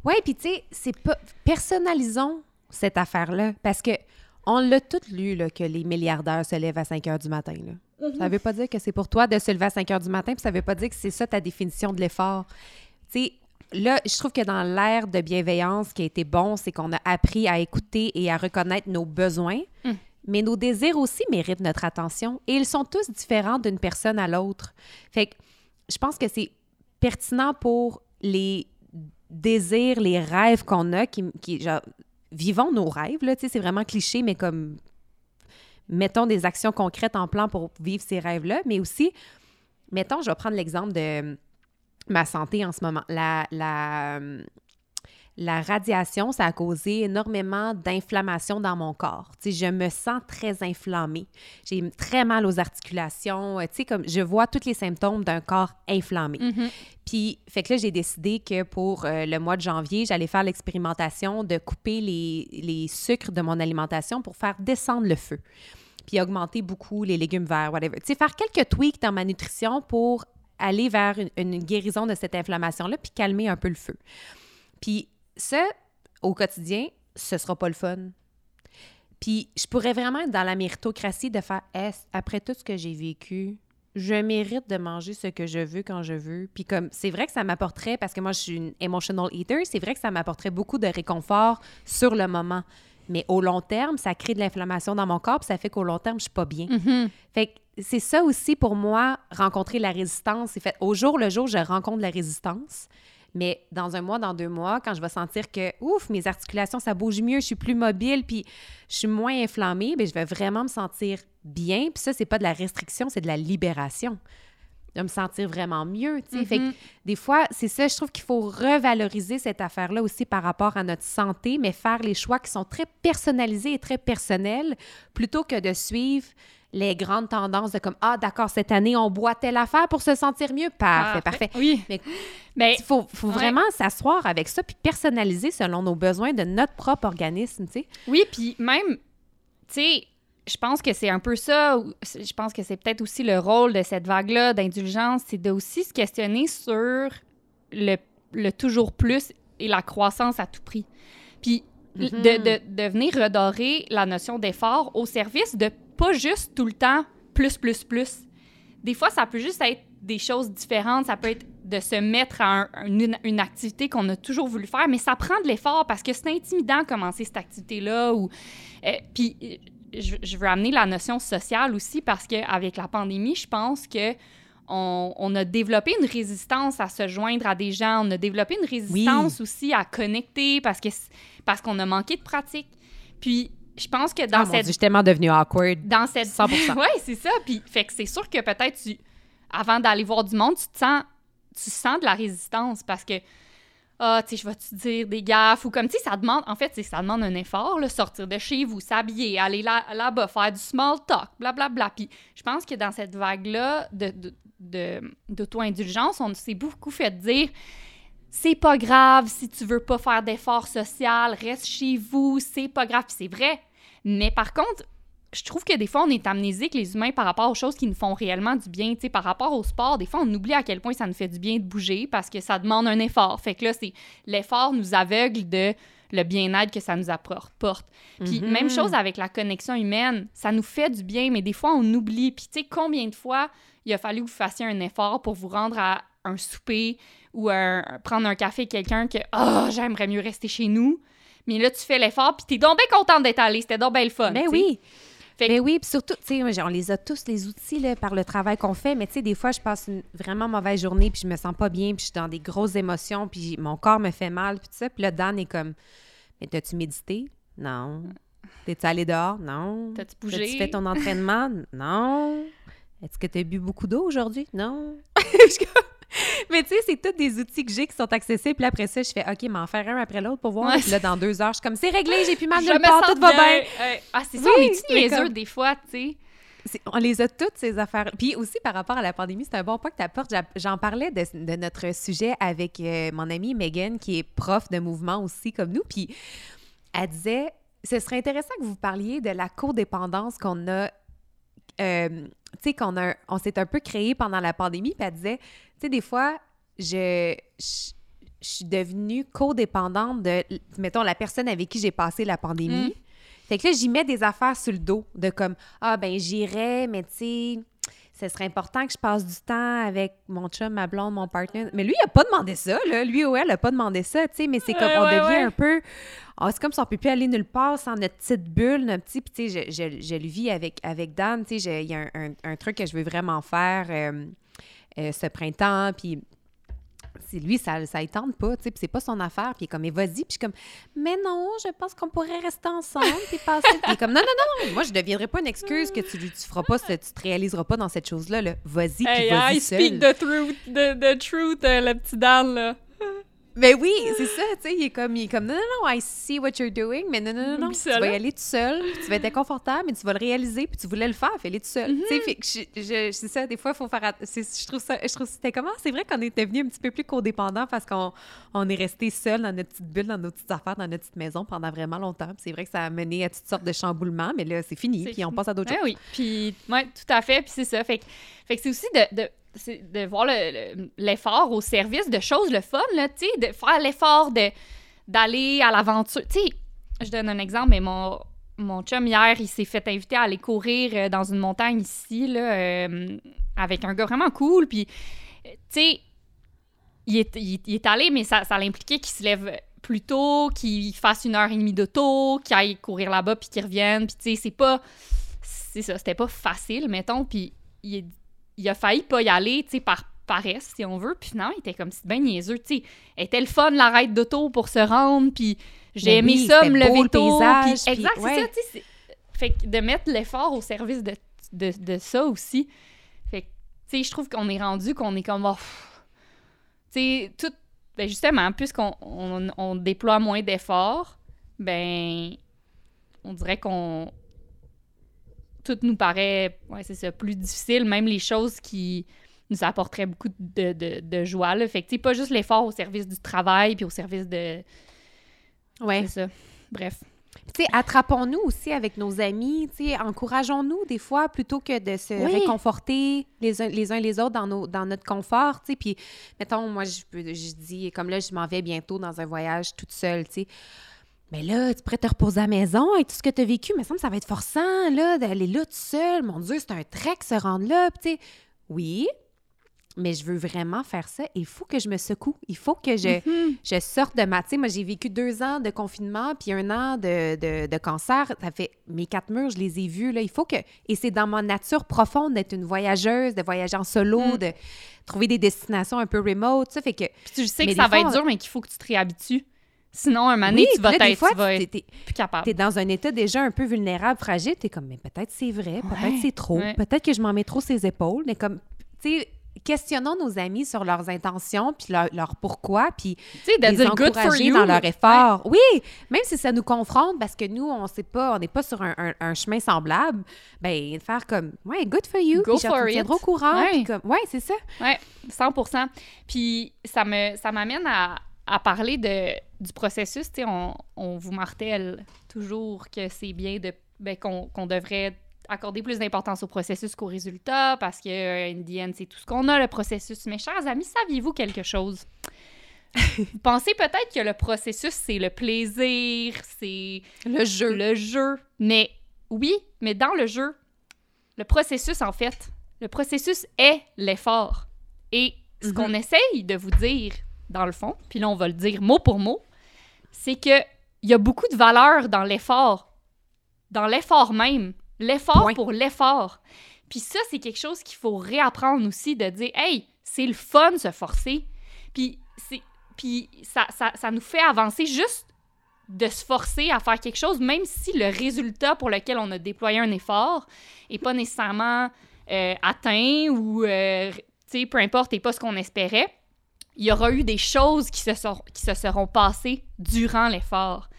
Speaker 2: Oui, puis tu sais, c'est pas. Personnalisons cette affaire-là. Parce que on l'a tout lu, là, que les milliardaires se lèvent à 5 heures du matin. Là. Ça veut pas dire que c'est pour toi de se lever à 5 heures du matin, puis ça veut pas dire que c'est ça ta définition de l'effort. Tu sais, là, je trouve que dans l'ère de bienveillance qui a été bon, c'est qu'on a appris à écouter et à reconnaître nos besoins.
Speaker 1: Mm.
Speaker 2: Mais nos désirs aussi méritent notre attention et ils sont tous différents d'une personne à l'autre. Fait que je pense que c'est pertinent pour les désirs, les rêves qu'on a, qui, qui genre, vivons nos rêves, là, tu sais, c'est vraiment cliché, mais comme mettons des actions concrètes en plan pour vivre ces rêves-là, mais aussi, mettons, je vais prendre l'exemple de ma santé en ce moment. La, la, la radiation, ça a causé énormément d'inflammation dans mon corps. Tu sais, je me sens très inflammée. J'ai très mal aux articulations. Euh, comme je vois tous les symptômes d'un corps inflammé.
Speaker 1: Mhm.
Speaker 2: Puis, fait que là, j'ai décidé que pour euh, le mois de janvier, j'allais faire l'expérimentation de couper les, les sucres de mon alimentation pour faire descendre le feu. Puis augmenter beaucoup les légumes verts, whatever. Tu sais, faire quelques tweaks dans ma nutrition pour aller vers une, une guérison de cette inflammation-là, puis calmer un peu le feu. Puis ça, au quotidien, ce sera pas le fun. Puis je pourrais vraiment être dans la méritocratie de faire Est, après tout ce que j'ai vécu, je mérite de manger ce que je veux quand je veux? Puis comme c'est vrai que ça m'apporterait parce que moi je suis une emotional eater, c'est vrai que ça m'apporterait beaucoup de réconfort sur le moment. Mais au long terme, ça crée de l'inflammation dans mon corps, puis ça fait qu'au long terme, je suis pas bien.
Speaker 1: Mhm.
Speaker 2: Fait que c'est ça aussi pour moi, rencontrer la résistance. C'est fait au jour le jour, je rencontre la résistance. Mais dans un mois, dans deux mois, quand je vais sentir que, ouf, mes articulations, ça bouge mieux, je suis plus mobile, puis je suis moins inflammée, bien, je vais vraiment me sentir bien. Puis ça, c'est pas de la restriction, c'est de la libération. De me sentir vraiment mieux, tu sais. Fait que
Speaker 1: Mhm.
Speaker 2: des fois, c'est ça, je trouve qu'il faut revaloriser cette affaire-là aussi par rapport à notre santé, mais faire les choix qui sont très personnalisés et très personnels, plutôt que de suivre les grandes tendances de comme ah d'accord cette année on boit telle affaire pour se sentir mieux parfait parfait,
Speaker 1: Oui.
Speaker 2: Mais-
Speaker 1: Mais
Speaker 2: il faut, faut
Speaker 1: Ouais.
Speaker 2: vraiment s'asseoir avec ça puis personnaliser selon nos besoins de notre propre organisme tu sais
Speaker 1: Oui, puis même, tu sais, je pense que c'est un peu ça. Je pense que c'est peut-être aussi le rôle de cette vague-là d'indulgence, c'est de aussi se questionner sur le, le toujours plus et la croissance à tout prix. Puis de, de, de venir redorer la notion d'effort au service de pas juste tout le temps plus, plus, plus. Des fois, ça peut juste être des choses différentes. Ça peut être de se mettre à un- une, une activité qu'on a toujours voulu faire, mais ça prend de l'effort parce que c'est intimidant commencer cette activité-là. Ou, euh, puis, euh, je, je veux amener la notion sociale aussi parce qu'avec la pandémie, je pense que on, on a développé une résistance à se joindre à des gens. On a développé une résistance aussi à connecter parce que parce qu'on a manqué de pratique. Puis, je pense que dans
Speaker 2: Ah, mon
Speaker 1: cette
Speaker 2: Dieu, je suis tellement devenue awkward
Speaker 1: dans cette
Speaker 2: 100%.
Speaker 1: ouais, c'est ça. Puis fait que c'est sûr que peut-être tu avant d'aller voir du monde, tu te sens tu sens de la résistance parce que ah, tu sais, je vais te dire des gaffes ou comme, tu sais, ça demande, en fait, ça demande un effort, là, sortir de chez vous, s'habiller, aller là, là-bas, faire du small talk, blablabla. Bla, bla. Puis je pense que dans cette vague-là de, de, d'auto-indulgence, on s'est beaucoup fait dire c'est pas grave si tu veux pas faire d'effort social, reste chez vous, c'est pas grave. Puis c'est vrai. Mais par contre, je trouve que des fois, on est amnésique, les humains, par rapport aux choses qui nous font réellement du bien. Sais, par rapport au sport, des fois, on oublie à quel point ça nous fait du bien de bouger parce que ça demande un effort. Fait que là, c'est l'effort nous aveugle de le bien-être que ça nous apporte. Puis
Speaker 2: Mhm.
Speaker 1: même chose avec la connexion humaine, ça nous fait du bien, mais des fois, on oublie. Puis tu sais, combien de fois il a fallu que vous fassiez un effort pour vous rendre à un souper ou un- prendre un café avec quelqu'un que « Ah, j'aimerais mieux rester chez nous ». Mais là, tu fais l'effort, puis t'es donc bien contente d'être allée. C'était donc bien le fun.
Speaker 2: Ben
Speaker 1: tu sais.
Speaker 2: oui.
Speaker 1: Fait que-
Speaker 2: Ben oui, puis surtout, tu sais, on les a tous, les outils, là, par le travail qu'on fait, mais tu sais, des fois, je passe une vraiment mauvaise journée, puis je me sens pas bien, puis je suis dans des grosses émotions, puis mon corps me fait mal, puis tout ça. Puis là, Dan est comme, mais t'as-tu médité? Non. T'es-tu allé dehors? Non.
Speaker 1: T'as-tu bougé?
Speaker 2: T'as-tu fait ton entraînement? non. Est-ce que t'as bu beaucoup d'eau aujourd'hui? Non. mais tu sais, c'est tous des outils que j'ai qui sont accessibles. Puis après ça, je fais, OK, m'en faire un après l'autre pour voir.
Speaker 1: Ouais.
Speaker 2: Puis là, dans deux heures, je suis comme, c'est réglé, j'ai plus mal
Speaker 1: me
Speaker 2: part, tout va bien.
Speaker 1: Ah, c'est ça,
Speaker 2: Oui,
Speaker 1: on niaiseux
Speaker 2: comme-
Speaker 1: des fois, tu sais?
Speaker 2: On les a toutes, ces affaires. Puis aussi, par rapport à la pandémie, c'est un bon point que tu apportes. J'en parlais de, de notre sujet avec euh, mon amie Megan, qui est prof de mouvement aussi, comme nous. Puis elle disait ce serait intéressant que vous parliez de la codépendance qu'on a. euh, tu sais, qu'on a, on s'est un peu créé pendant la pandémie. Puis elle disait, tu sais, des fois, je, je, je suis devenue codépendante de, mettons, la personne avec qui j'ai passé la pandémie.
Speaker 1: Mm.
Speaker 2: Fait que là, j'y mets des affaires sur le dos, de comme, ah, ben, j'irais, mais tu sais, ce serait important que je passe du temps avec mon chum, ma blonde, mon partenaire. Mais lui, il a pas demandé ça, là. Lui ou elle a pas demandé ça, tu sais, mais c'est comme,
Speaker 1: Ouais,
Speaker 2: on
Speaker 1: ouais,
Speaker 2: devient
Speaker 1: ouais.
Speaker 2: un peu. ah, c'est comme si on peut plus aller nulle part sans notre petite bulle, notre petit. Puis, tu sais, je, je, je le vis avec, avec Dan, tu sais, il y a un, un- un truc que je veux vraiment faire euh, euh, ce printemps, puis lui, ça ça il tente pas, tu sais, puis c'est pas son affaire, puis il est comme, mais vas-y, puis je suis comme, mais non, je pense qu'on pourrait rester ensemble, puis passer. Puis il est comme, non, non, non, moi, je deviendrai pas une excuse que tu, tu feras pas, ce- tu te réaliseras pas dans cette chose-là, là. Vas-y, puis
Speaker 1: Hey,
Speaker 2: vas-y
Speaker 1: I
Speaker 2: seul.
Speaker 1: speak the truth, the, the truth, euh, le petit Dan, là.
Speaker 2: Mais oui, c'est ça, tu sais, il est comme, il est comme, non, non, non, I see what you're doing, mais non, non, non, non, tu vas y aller tout seul, tu vas être inconfortable, mais tu vas le réaliser, puis tu voulais le faire, fais-le tout seul. Tu sais, je, je- c'est ça, des fois, il faut faire, je trouve ça, je trouve que c'était comment, c'est vrai qu'on est devenu un petit peu plus codépendant parce qu'on on est resté seul dans notre petite bulle, dans nos petites affaires, dans notre petite maison pendant vraiment longtemps, puis c'est vrai que ça a mené à toutes sortes de chamboulements, mais là, c'est fini, puis on passe à d'autres
Speaker 1: Ouais,
Speaker 2: choses.
Speaker 1: oui, puis, ouais, tout à fait, puis c'est ça. Fait que, fait que c'est aussi de, de voir le- le- l'effort au service de choses, le fun, là, tu sais, de faire l'effort d'aller à l'aventure. Tu sais, je donne un exemple, mais mon, mon chum, hier, il s'est fait inviter à aller courir euh, dans une montagne ici, là, euh, avec un gars vraiment cool, puis, euh, tu sais, il est, il, est allé, mais ça, ça l'impliquait qu'il se lève plus tôt, qu'il fasse une heure et demie d'auto, qu'il aille courir là-bas, puis qu'il revienne. Puis, tu sais, c'est pas. C'est ça, c'était pas facile, mettons. Puis, il, il a failli pas y aller, tu sais, par paresse, si on veut. Puis, finalement, il était comme si bien niaiseux, tu sais. Était le fun, l'arrêt d'auto pour se rendre, puis j'ai aimé
Speaker 2: oui,
Speaker 1: ça, me lever
Speaker 2: le
Speaker 1: tôt.
Speaker 2: paysage,
Speaker 1: puis- exact, c'est ça, tu sais. Fait que de mettre l'effort au service de, de, de ça aussi. Fait que, tu sais, je trouve qu'on est rendu qu'on est comme. oh, tu sais, tout. Ben justement, puisqu'on on, on déploie moins d'efforts, ben. On dirait qu'on. Tout nous paraît, ouais, c'est ça, plus difficile, même les choses qui nous apporteraient beaucoup de, de, de joie. Là. Fait que, pas juste l'effort au service du travail, puis au service de.
Speaker 2: Ouais.
Speaker 1: C'est ça. Bref.
Speaker 2: Tu sais, attrapons-nous aussi avec nos amis, tu sais, encourageons-nous des fois plutôt que de se
Speaker 1: Oui.
Speaker 2: réconforter les uns les, uns les autres dans, nos, dans notre confort, tu sais. Puis, mettons, moi, je, je dis, comme là, je m'en vais bientôt dans un voyage toute seule, tu sais. Mais là, tu pourrais te reposer à la maison avec tout ce que tu as vécu, mais ça me semble que ça va être forçant, là, d'aller là toute seule. Mon Dieu, c'est un trek se rendre là, Puis, tu sais. Oui, mais je veux vraiment faire ça. Il faut que je me secoue. Il faut que je,
Speaker 1: Mhm.
Speaker 2: je sorte de ma... Tu sais, moi, j'ai vécu deux ans de confinement puis un an de, de, de cancer. Ça fait... Mes quatre murs, je les ai vus, là. Il faut que... Et c'est dans ma nature profonde d'être une voyageuse, de voyager en solo,
Speaker 1: Mm.
Speaker 2: de trouver des destinations un peu remote, ça fait que...
Speaker 1: Puis tu sais que ça va
Speaker 2: fois,
Speaker 1: être dur, mais qu'il faut que tu te réhabitues. Sinon, un moment donné,
Speaker 2: Oui,
Speaker 1: tu vas être,
Speaker 2: fois,
Speaker 1: tu vas être
Speaker 2: t'es-
Speaker 1: plus capable.
Speaker 2: T'es dans un état déjà un peu vulnérable, fragile. T'es comme, mais peut-être c'est vrai, peut-être
Speaker 1: Ouais,
Speaker 2: c'est trop,
Speaker 1: ouais.
Speaker 2: peut-être que je m'en mets trop ses épaules, mais comme, tu sais, questionnons nos amis sur leurs intentions, puis leur, leur pourquoi, puis
Speaker 1: Tu
Speaker 2: les
Speaker 1: dire
Speaker 2: encourager
Speaker 1: you.
Speaker 2: dans leur effort. Oui, même si ça nous confronte parce que nous, on sait pas, on n'est pas sur un, un- un chemin semblable, ben faire comme, ouais, good for you,
Speaker 1: Go
Speaker 2: puis
Speaker 1: for
Speaker 2: tu
Speaker 1: it.
Speaker 2: au courant,
Speaker 1: Ouais.
Speaker 2: puis comme, ouais, c'est ça.
Speaker 1: Oui, 100% Puis ça me ça m'amène à, à parler de, du processus. On, on vous martèle toujours que c'est bien de ben, qu'on qu'on devrait accorder plus d'importance au processus qu'au résultat parce que euh, in the end, c'est tout ce qu'on a, le processus. Mais chers amis, saviez-vous quelque chose? vous pensez peut-être que le processus, c'est le plaisir, c'est
Speaker 2: Le jeu.
Speaker 1: le jeu. Mais oui, mais dans le jeu, le processus, en fait, le processus est l'effort. Et ce
Speaker 2: Mhm.
Speaker 1: qu'on essaye de vous dire, dans le fond, puis là, on va le dire mot pour mot, c'est que il y a beaucoup de valeur dans l'effort. Dans l'effort même. L'effort
Speaker 2: Point.
Speaker 1: pour l'effort. Puis ça, c'est quelque chose qu'il faut réapprendre aussi, de dire, hey, c'est le fun se forcer. Puis, c'est, puis ça, ça, ça nous fait avancer juste de se forcer à faire quelque chose, même si le résultat pour lequel on a déployé un effort n'est pas nécessairement euh, atteint ou, euh, tu sais, peu importe, n'est pas ce qu'on espérait, il y aura eu des choses qui se, sont, qui se seront passées durant l'effort.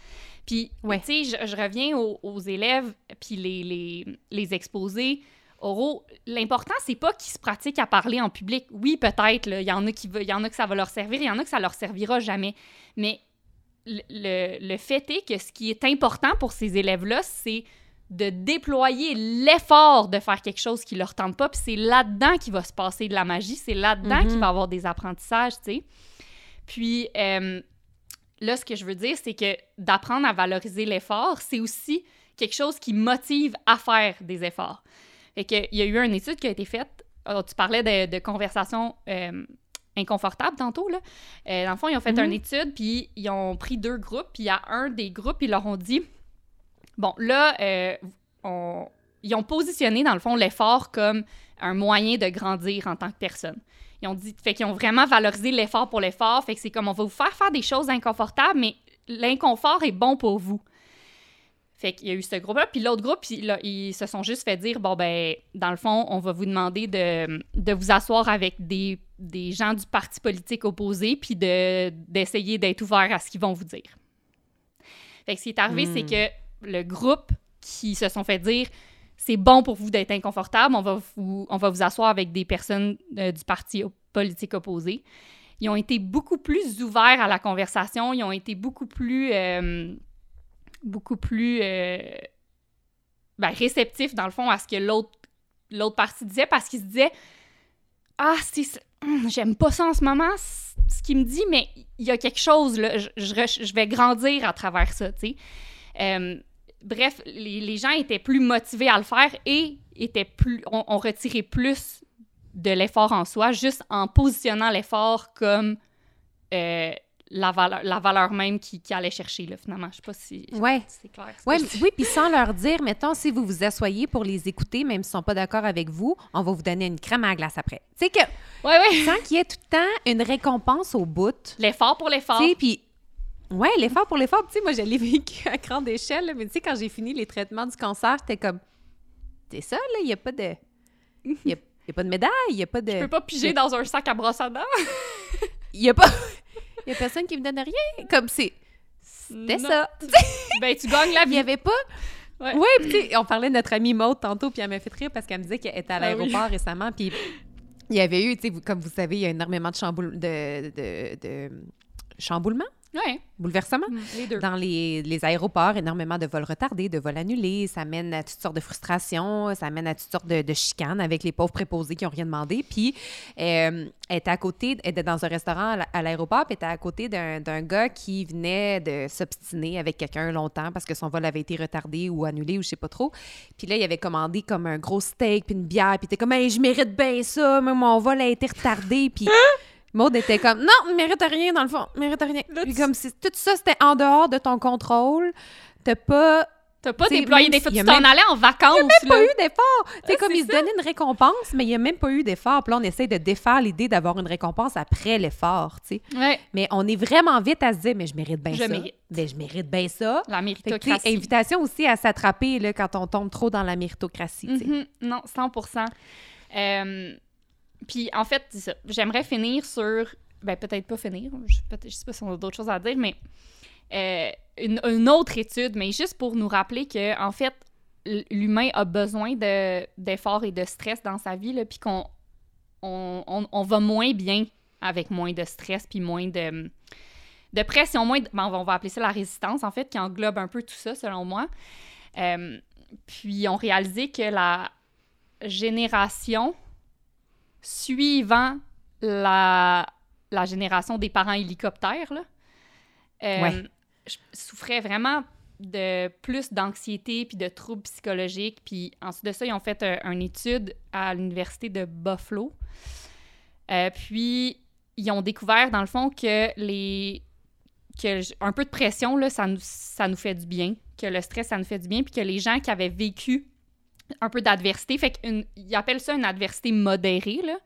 Speaker 1: Puis,
Speaker 2: Ouais.
Speaker 1: tu sais, je, je reviens aux, aux élèves, puis les, les, les exposés oraux. L'important, c'est pas qu'ils se pratiquent à parler en public. Oui, peut-être, il y en a qui il y en a que ça va leur servir, il y en a que ça leur servira jamais. Mais le, le- le fait est que ce qui est important pour ces élèves-là, c'est de déployer l'effort de faire quelque chose qui leur tente pas, puis c'est là-dedans qu'il va se passer de la magie, c'est là-dedans
Speaker 2: Mhm.
Speaker 1: qu'il va y avoir des apprentissages, tu sais. Puis euh, là, ce que je veux dire, c'est que d'apprendre à valoriser l'effort, c'est aussi quelque chose qui motive à faire des efforts. Fait que, il y a eu une étude qui a été faite. Oh, tu parlais de, de conversations euh, inconfortables tantôt, là. Euh, dans le fond, ils ont fait
Speaker 2: Mhm.
Speaker 1: une étude, puis ils ont pris deux groupes, puis il y a un des groupes, ils leur ont dit Bon, là, euh, on- ils ont positionné, dans le fond, l'effort comme un moyen de grandir en tant que personne. Ils ont dit, fait qu'ils ont vraiment valorisé l'effort pour l'effort, fait que c'est comme on va vous faire faire des choses inconfortables, mais l'inconfort est bon pour vous. Fait qu'il y a eu ce groupe-là, puis l'autre groupe, ils, là, ils se sont juste fait dire, bon, ben, dans le fond, on va vous demander de, de vous asseoir avec des, des gens du parti politique opposé, puis de- d'essayer d'être ouvert à ce qu'ils vont vous dire. Fait que ce qui est arrivé,
Speaker 2: Hmm.
Speaker 1: c'est que le groupe qui se sont fait dire, c'est bon pour vous d'être inconfortable, on va vous, on va vous asseoir avec des personnes euh, du parti politique opposé. Ils ont été beaucoup plus ouverts à la conversation, ils ont été beaucoup plus, euh, beaucoup plus euh, ben, réceptifs, dans le fond, à ce que l'autre l'autre partie disait, parce qu'ils se disaient Ah, hum, j'aime pas ça en ce moment, ce qu'il me dit, mais il y a quelque chose, là, je, je, je vais grandir à travers ça, tu sais. Bref, les, les gens étaient plus motivés à le faire et étaient plus, ont, ont retiré plus de l'effort en soi, juste en positionnant l'effort comme euh, la, valeur, la valeur même qui, qui allait chercher, là, finalement. Je sais pas si
Speaker 2: Ouais.
Speaker 1: c'est clair.
Speaker 2: Ouais, oui, puis sans leur dire, mettons, si vous vous asseyez pour les écouter, même s'ils sont pas d'accord avec vous, on va vous donner une crème à la glace après. Tu sais que,
Speaker 1: Ouais, ouais.
Speaker 2: sans qu'il y ait tout le temps une récompense au bout,
Speaker 1: L'effort pour l'effort.
Speaker 2: tu sais, puis... Ouais, l'effort pour l'effort. Tu sais, moi, je l'ai vécu à grande échelle, là, mais tu sais, quand j'ai fini les traitements du cancer, j'étais comme... C'est ça, là, il n'y a pas de... Il n'y a, il y a pas de médaille, il n'y a pas de...
Speaker 1: Je peux pas piger dans un sac à brosse à dents.
Speaker 2: Il y a pas... Il a personne qui me donne rien. Comme c'est... C'était ça.
Speaker 1: Ben, tu gagnes la
Speaker 2: Il
Speaker 1: vie.
Speaker 2: n'y avait pas...
Speaker 1: Ouais.
Speaker 2: Oui, puis tu sais, on parlait de notre amie Maude tantôt, puis elle m'a fait rire parce qu'elle me disait qu'elle était à
Speaker 1: Ah oui.
Speaker 2: l'aéroport récemment, puis il y avait eu, tu sais, comme vous savez, il y a énormément de, chamboule... de, de, de chamboulements,
Speaker 1: Ouais.
Speaker 2: bouleversements.
Speaker 1: Les deux.
Speaker 2: Dans les, les aéroports, énormément de vols retardés, de vols annulés. Ça mène à toutes sortes de frustrations, ça mène à toutes sortes de, de chicanes avec les pauvres préposés qui n'ont rien demandé. Puis, euh, elle était à côté, elle était dans un restaurant à la- à l'aéroport, puis elle était à côté d'un gars qui venait de s'obstiner avec quelqu'un longtemps parce que son vol avait été retardé ou annulé ou je sais pas trop. Puis là, il avait commandé comme un gros steak puis une bière, puis il était comme, hey, je mérite bien ça, mais mon vol a été retardé. Puis. Maud était comme non, mérite rien dans le fond, mérite rien.
Speaker 1: Là,
Speaker 2: Puis
Speaker 1: tu-
Speaker 2: comme si tout ça c'était en dehors de ton contrôle, t'as pas
Speaker 1: T'as pas déployé
Speaker 2: même
Speaker 1: des
Speaker 2: a
Speaker 1: Tu t'en
Speaker 2: même-
Speaker 1: allais en vacances,
Speaker 2: pas
Speaker 1: là.
Speaker 2: eu d'effort. Tu sais
Speaker 1: Ah,
Speaker 2: comme ils se donnaient une récompense, mais il y a même pas eu d'effort. Puis là on essaie de défaire l'idée d'avoir une récompense après l'effort, tu sais.
Speaker 1: Ouais.
Speaker 2: Mais on est vraiment vite à se dire mais je mérite bien ça.
Speaker 1: mérite.
Speaker 2: Ben, je mérite bien ça.
Speaker 1: La
Speaker 2: que,
Speaker 1: méritocratie.
Speaker 2: invitation aussi à s'attraper quand on tombe trop dans la méritocratie.
Speaker 1: Mhm. Non, 100 Euh, puis en fait, j'aimerais finir sur. Ben, peut-être pas finir. Je, je sais pas si on a d'autres choses à dire, mais euh, une, autre étude, mais juste pour nous rappeler que, en fait, l'humain a besoin d'efforts et de stress dans sa vie, puis qu'on on, on, va moins bien avec moins de stress, puis moins de, de pression, moins ben, on va appeler ça la résistance, en fait, qui englobe un peu tout ça, selon moi. Euh, puis on réalisé que la génération suivant la, la génération des parents hélicoptères, là, euh, je souffrais vraiment de plus d'anxiété puis de troubles psychologiques. Puis ensuite de ça, ils ont fait euh, une étude à l'université de Buffalo. Euh, puis ils ont découvert, dans le fond, que les que un peu de pression, là, ça, nous, ça nous fait du bien, que le stress, ça nous fait du bien, puis que les gens qui avaient vécu un peu d'adversité, fait qu'ils appellent ça une adversité modérée, là,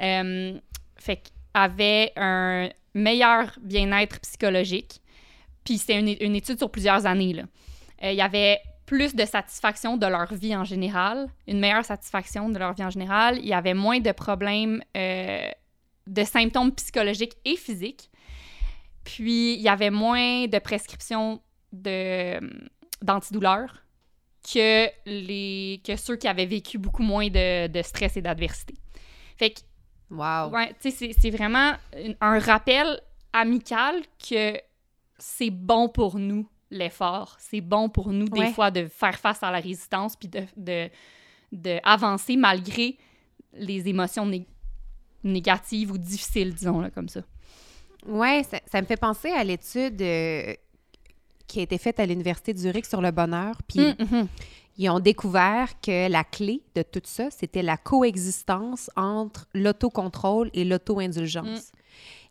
Speaker 1: euh, un meilleur bien-être psychologique, puis c'était une, étude sur plusieurs années. Euh, il y avait plus de satisfaction de leur vie en général, une meilleure satisfaction de leur vie en général. Il y avait moins de problèmes euh, de symptômes psychologiques et physiques. Puis, il y avait moins de prescriptions de, d'antidouleurs que, les, que ceux qui avaient vécu beaucoup moins de, de stress et d'adversité. Fait que,
Speaker 2: wow.
Speaker 1: ouais, c'est, vraiment un rappel amical que c'est bon pour nous, l'effort. C'est bon pour nous, des fois, de faire face à la résistance puis de, de, de avancer malgré les émotions négatives ou difficiles, disons, là, comme ça.
Speaker 2: Oui, ça, ça, me fait penser à l'étude euh, qui a été faite à l'Université de Zurich sur le bonheur. Puis hum, hum. ils ont découvert que la clé de tout ça, c'était la coexistence entre l'autocontrôle et l'auto-indulgence. Hum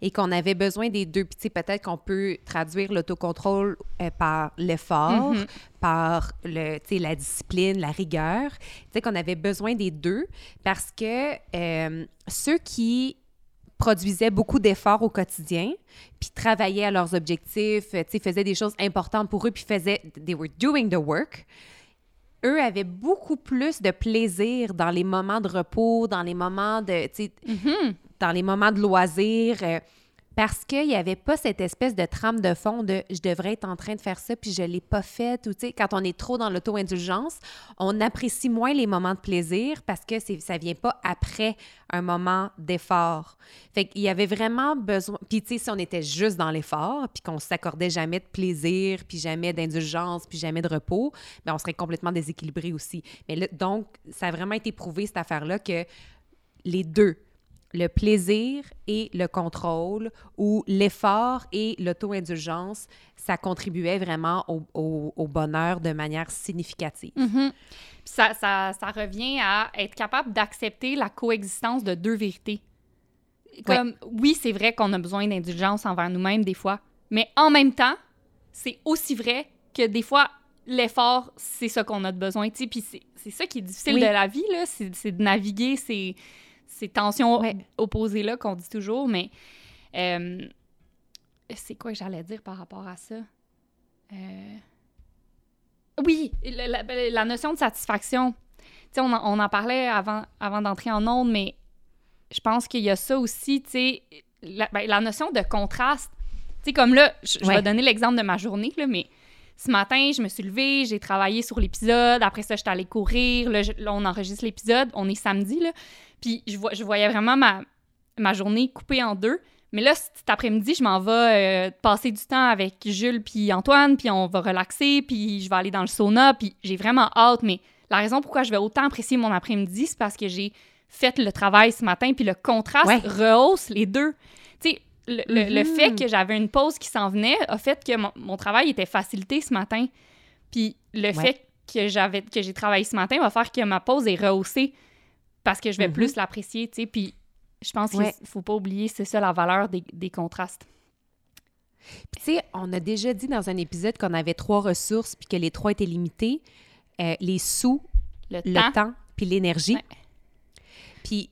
Speaker 2: et qu'on avait besoin des deux. Puis peut-être qu'on peut traduire l'autocontrôle euh, par l'effort, mm-hmm. par le, la discipline, la rigueur. Tu sais, qu'on avait besoin des deux parce que euh, ceux qui produisaient beaucoup d'efforts au quotidien, puis travaillaient à leurs objectifs, tu sais, faisaient des choses importantes pour eux, puis faisaient, they were doing the work, eux avaient beaucoup plus de plaisir dans les moments de repos, dans les moments de, tu sais, mm-hmm. dans les moments de loisirs, euh, parce qu'il n'y avait pas cette espèce de trame de fond de je devrais être en train de faire ça puis je ne l'ai pas fait. Ou, quand on est trop dans l'auto-indulgence, on apprécie moins les moments de plaisir parce que ça ne vient pas après un moment d'effort. Fait qu'il y avait vraiment besoin. Puis, tu sais, si on était juste dans l'effort puis qu'on s'accordait jamais de plaisir puis jamais d'indulgence puis jamais de repos, bien, on serait complètement déséquilibré aussi. Mais donc, ça a vraiment été prouvé, cette affaire-là, que les deux, le plaisir et le contrôle ou l'effort et l'auto-indulgence, ça contribuait vraiment au, bonheur de manière significative.
Speaker 1: Mm-hmm. ça, ça, ça, revient à être capable d'accepter la coexistence de deux vérités. Comme, oui, c'est vrai qu'on a besoin d'indulgence envers nous-mêmes des fois, mais en même temps, c'est aussi vrai que des fois, l'effort, c'est ça qu'on a besoin. Puis c'est ça qui est difficile de la vie, c'est de naviguer c'est ces tensions opposées-là qu'on dit toujours, mais euh, c'est quoi que j'allais dire par rapport à ça? Euh, oui, la, notion de satisfaction. Tu on, on, en parlait avant, avant d'entrer en onde, mais je pense qu'il y a ça aussi, tu sais, la, ben, notion de contraste. Tu sais, comme là, je, vais donner l'exemple de ma journée, là, mais ce matin, je me suis levée, j'ai travaillé sur l'épisode. Après ça, je suis allée courir. Là, on enregistre l'épisode. On est samedi, là. Puis je, je voyais vraiment ma, ma journée coupée en deux. Mais là, cet après-midi, je m'en vais euh, passer du temps avec Jules puis Antoine, puis on va relaxer, puis je vais aller dans le sauna, puis j'ai vraiment hâte. Mais la raison pourquoi je vais autant apprécier mon après-midi, c'est parce que j'ai fait le travail ce matin, puis le contraste rehausse les deux. Tu sais, le, le, fait que j'avais une pause qui s'en venait a fait que mon, travail était facilité ce matin. Puis le fait que j'avais que j'ai travaillé ce matin va faire que ma pause est rehaussée parce que je vais plus mhm. l'apprécier, tu sais. Puis je pense qu'il faut pas oublier, c'est ça la valeur des, contrastes.
Speaker 2: Puis tu sais, on a déjà dit dans un épisode qu'on avait trois ressources puis que les trois étaient limitées. Euh, les sous, le, temps. puis l'énergie. Puis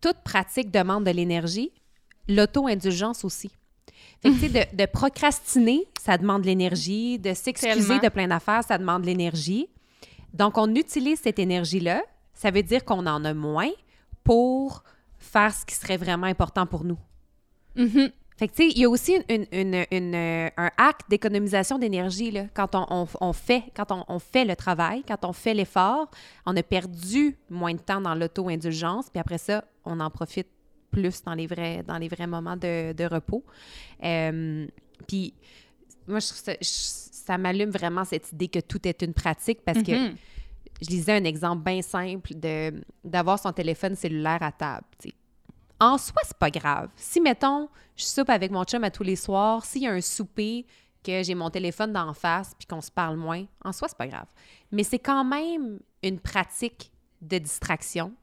Speaker 2: toute pratique demande de l'énergie, l'auto-indulgence aussi. Fait que, tu sais, de, de, procrastiner, ça demande de l'énergie. De s'excuser de plein d'affaires, ça demande de l'énergie. Donc, on utilise cette énergie-là ça veut dire qu'on en a moins pour faire ce qui serait vraiment important pour nous.
Speaker 1: Mhm.
Speaker 2: Fait que, tu sais, il y a aussi une, une- une, euh, un acte d'économisation d'énergie, là, quand on, on- on fait, quand on, on fait le travail, quand on fait l'effort, on a perdu moins de temps dans l'auto-indulgence, puis après ça, on en profite plus dans les vrais, dans les vrais moments de, de repos. Euh, puis, moi, je trouve ça, je- ça m'allume vraiment cette idée que tout est une pratique, parce que
Speaker 1: Mhm.
Speaker 2: Je lisais un exemple bien simple de d'avoir son téléphone cellulaire à table. En soi, c'est pas grave. Si, mettons, je soupe avec mon chum à tous les soirs, s'il y a un souper, que j'ai mon téléphone d'en face puis qu'on se parle moins, en soi, c'est pas grave. Mais c'est quand même une pratique de distraction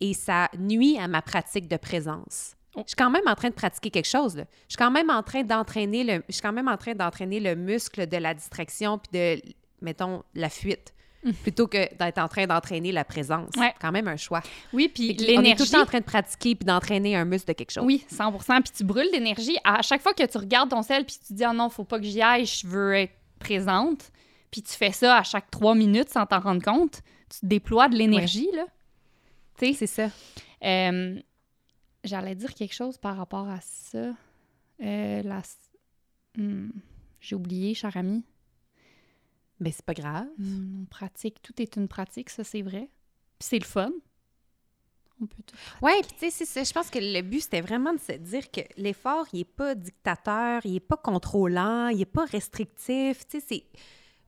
Speaker 2: et ça nuit à ma pratique de présence.
Speaker 1: Oh.
Speaker 2: Je suis quand même en train de pratiquer quelque chose. là. Je suis quand même en train d'entraîner le, je suis quand même en train d'entraîner le muscle de la distraction puis de, mettons, la fuite, plutôt que d'être en train d'entraîner la présence.
Speaker 1: Ouais.
Speaker 2: C'est quand même un choix.
Speaker 1: Oui, puis
Speaker 2: que On est tout
Speaker 1: l'énergie.
Speaker 2: le temps en train de pratiquer puis d'entraîner un muscle de quelque chose.
Speaker 1: Oui, 100 Puis tu brûles d'énergie. À chaque fois que tu regardes ton sel puis tu te dis, ah non, faut pas que j'y aille, je veux être présente. Puis tu fais ça à chaque trois minutes sans t'en rendre compte. Tu déploies de l'énergie, là. Tu sais,
Speaker 2: C'est ça.
Speaker 1: Euh, J'allais dire quelque chose par rapport à ça. Euh, la... Hmm, J'ai oublié, cher ami.
Speaker 2: Mais c'est pas grave.
Speaker 1: Hmm, pratique, tout est une pratique, ça c'est vrai. Puis c'est le fun. On peut tout.
Speaker 2: Oui, puis tu sais, c'est ça. Je pense que le but, c'était vraiment de se dire que l'effort, il n'est pas dictateur, il n'est pas contrôlant, il n'est pas restrictif. Tu sais, c'est.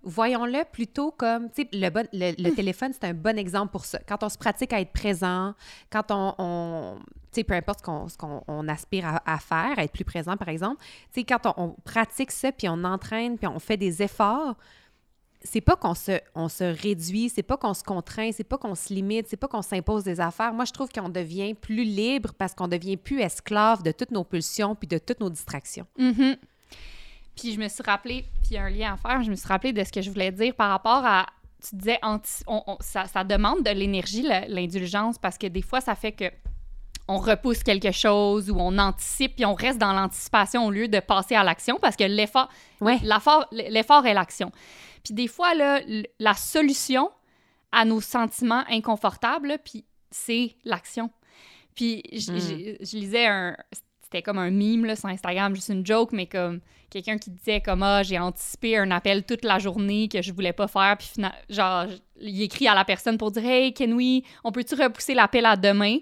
Speaker 2: Voyons-le plutôt comme, tu sais, le, bon, le, le téléphone, c'est un bon exemple pour ça. Quand on se pratique à être présent, quand on, on tu sais, peu importe ce qu'on ce qu'on- on aspire à, à faire, à être plus présent, par exemple, tu sais, quand on, on pratique ça, puis on entraîne, puis on fait des efforts, c'est pas qu'on se, on se réduit, c'est pas qu'on se contraint, c'est pas qu'on se limite, c'est pas qu'on s'impose des affaires. Moi, je trouve qu'on devient plus libre parce qu'on devient plus esclave de toutes nos pulsions puis de toutes nos distractions.
Speaker 1: Mhm. Puis je me suis rappelé, puis il y a un lien à faire, je me suis rappelé de ce que je voulais dire par rapport à, tu disais, anti- on- on- ça, ça demande de l'énergie, l'indulgence, parce que des fois, ça fait que on repousse quelque chose ou on anticipe, puis on reste dans l'anticipation au lieu de passer à l'action, parce que l'effort,
Speaker 2: Ouais.
Speaker 1: l'effort est l'action. Puis des fois, là, la solution à nos sentiments inconfortables, puis c'est l'action. Puis
Speaker 2: Mm.
Speaker 1: j- je lisais un... C'était comme un meme là, sur Instagram, juste une joke, mais comme quelqu'un qui disait comme « Ah, j'ai anticipé un appel toute la journée que je voulais pas faire. » Puis fina- genre, il écrit à la personne pour dire « Hey, Kenwi, on peut-tu repousser l'appel à demain? »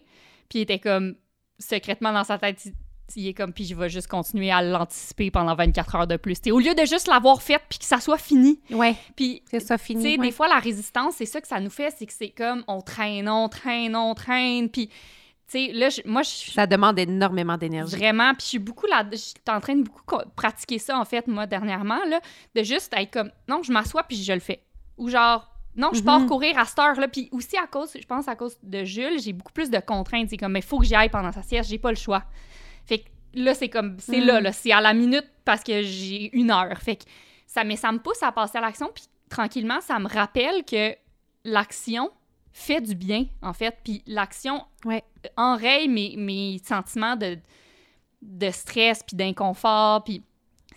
Speaker 1: Puis il était comme, secrètement dans sa tête, il, est comme « Puis je vais juste continuer à l'anticiper pendant 24 heures de plus. » T'sais, Au lieu de juste l'avoir faite puis que ça soit fini.
Speaker 2: Ouais,
Speaker 1: Puis
Speaker 2: c'est ça
Speaker 1: tu
Speaker 2: fini.
Speaker 1: sais,
Speaker 2: ouais.
Speaker 1: des fois, la résistance, c'est ça que ça nous fait, c'est que c'est comme on traîne, on traîne, on traîne. Puis, tu sais, là, je- moi, je suis
Speaker 2: Ça demande énormément d'énergie.
Speaker 1: vraiment, puis je suis beaucoup là, je suis en train de beaucoup co- pratiquer ça, en fait, moi, dernièrement, là, de juste être comme, non, je m'assois, puis je le fais. Ou genre, non, je pars
Speaker 2: Mhm.
Speaker 1: courir à cette heure-là. Puis aussi, à cause, je pense, à cause de Jules, j'ai beaucoup plus de contraintes. C'est comme, mais il faut que j'y aille pendant sa sieste, j'ai pas le choix. Fait que là, c'est comme, c'est
Speaker 2: Mm.
Speaker 1: là, là, c'est à la minute parce que j'ai une heure. Fait que ça, mais ça me pousse à passer à l'action, puis tranquillement, ça me rappelle que l'action fait du bien, en fait. Puis l'action
Speaker 2: Ouais.
Speaker 1: enraye mes, mes sentiments de, de stress, puis d'inconfort, puis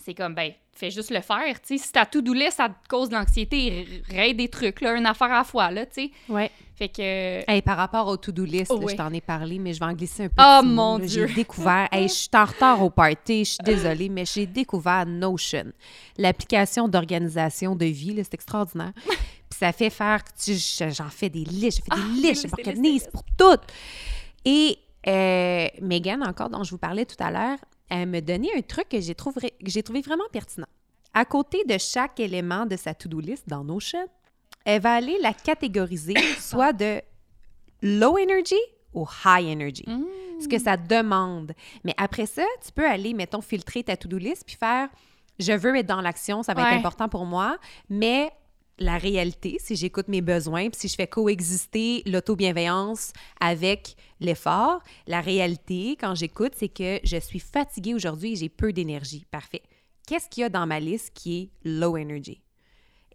Speaker 1: c'est comme, ben, fais juste le faire, tu sais. Si ta to-do list, ça te cause de l'anxiété, raye des trucs, là, une affaire à la fois, là, tu sais.
Speaker 2: Ouais.
Speaker 1: Fait que...
Speaker 2: Hey, par rapport au to-do list, là,
Speaker 1: ouais.
Speaker 2: je t'en ai parlé, mais je vais en glisser un peu.
Speaker 1: Oh, mon Dieu.
Speaker 2: J'ai découvert. hey, je suis en retard au party, je suis désolée, mais j'ai découvert Notion, l'application d'organisation de vie. C'est extraordinaire. Puis ça fait faire. J'en fais des listes, je fais
Speaker 1: Ah,
Speaker 2: des
Speaker 1: des
Speaker 2: listes, je m'organise pour tout. Et euh, Megan, encore, dont je vous parlais tout à l'heure, elle me donnait un truc que j'ai trouvé, vraiment pertinent. À côté de chaque élément de sa to-do list dans Notion, elle va aller la catégoriser soit de low energy ou high energy.
Speaker 1: Mm.
Speaker 2: Ce que ça demande. Mais après ça, tu peux aller, mettons, filtrer ta to-do list puis faire je veux être dans l'action, ça va
Speaker 1: Ouais.
Speaker 2: être important pour moi, mais la réalité, si j'écoute mes besoins, puis si je fais coexister l'auto-bienveillance avec l'effort, la réalité, quand j'écoute, c'est que je suis fatiguée aujourd'hui et j'ai peu d'énergie. Parfait. Qu'est-ce qu'il y a dans ma liste qui est low energy?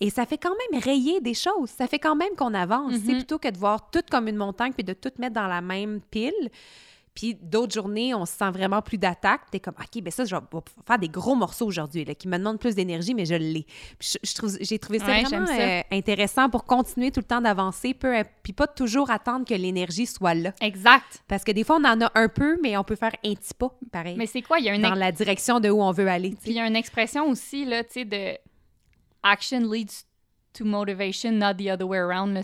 Speaker 2: Et ça fait quand même rayer des choses. Ça fait quand même qu'on avance. C'est
Speaker 1: Mhm.
Speaker 2: plutôt que de voir tout comme une montagne puis de tout mettre dans la même pile. Puis d'autres journées, on se sent vraiment plus d'attaque. T'es comme, OK, ben ça, je vais faire des gros morceaux aujourd'hui, qui me demandent plus d'énergie, mais je l'ai. Je, j'ai trouvé ça vraiment euh, intéressant pour continuer tout le temps d'avancer, puis pas toujours attendre que l'énergie soit là.
Speaker 1: Exact.
Speaker 2: Parce que des fois, on en a un peu, mais on peut faire un petit pas, pareil.
Speaker 1: Mais c'est quoi? Il y a une...
Speaker 2: Dans la direction de où on veut aller.
Speaker 1: Puis il y a une expression aussi, là, tu sais, de « action leads to motivation, not the other way around ».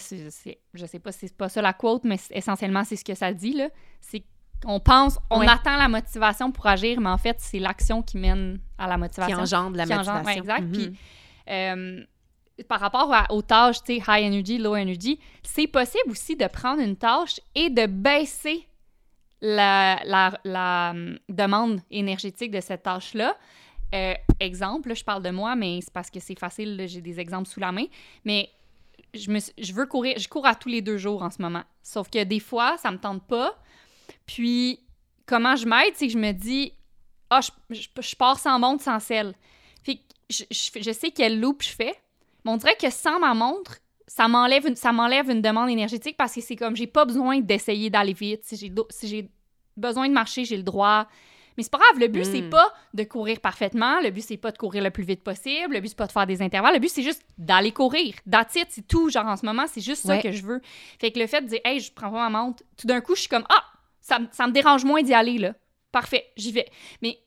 Speaker 1: Je sais pas si c'est pas ça la quote, mais essentiellement, c'est ce que ça dit, là. C'est on pense, on attend la motivation pour agir, mais en fait, c'est l'action qui mène à la motivation.
Speaker 2: Qui engendre la motivation.
Speaker 1: exact. Mhm. Puis, euh, par rapport aux tâches, tu sais, high energy, low energy, c'est possible aussi de prendre une tâche et de baisser la, la, hum, demande énergétique de cette tâche-là. Euh, exemple, je parle de moi, mais c'est parce que c'est facile, j'ai des exemples sous la main. Mais je, me, je veux courir, je cours à tous les deux jours en ce moment. Sauf que des fois, ça me tente pas. Puis, comment je m'aide, c'est que je me dis, ah, je, pars sans montre, sans sel. Puis, je, je, sais quel loop je fais, mais on dirait que sans ma montre, ça m'enlève une, ça m'enlève une demande énergétique parce que c'est comme, j'ai pas besoin d'essayer d'aller vite. Si j'ai, si j'ai besoin de marcher, j'ai le droit. Mais c'est pas grave, le but, c'est hmm. pas de courir parfaitement, le but, c'est pas de courir le plus vite possible, le but, c'est pas de faire des intervalles, le but, c'est juste d'aller courir. That's c'est tout. Genre, en ce moment, c'est juste ça que je veux. Fait que le fait de dire, hey, je prends pas ma montre, tout d'un coup, je suis comme, ah, ça, me dérange moins d'y aller, là. Parfait, j'y vais. Mais,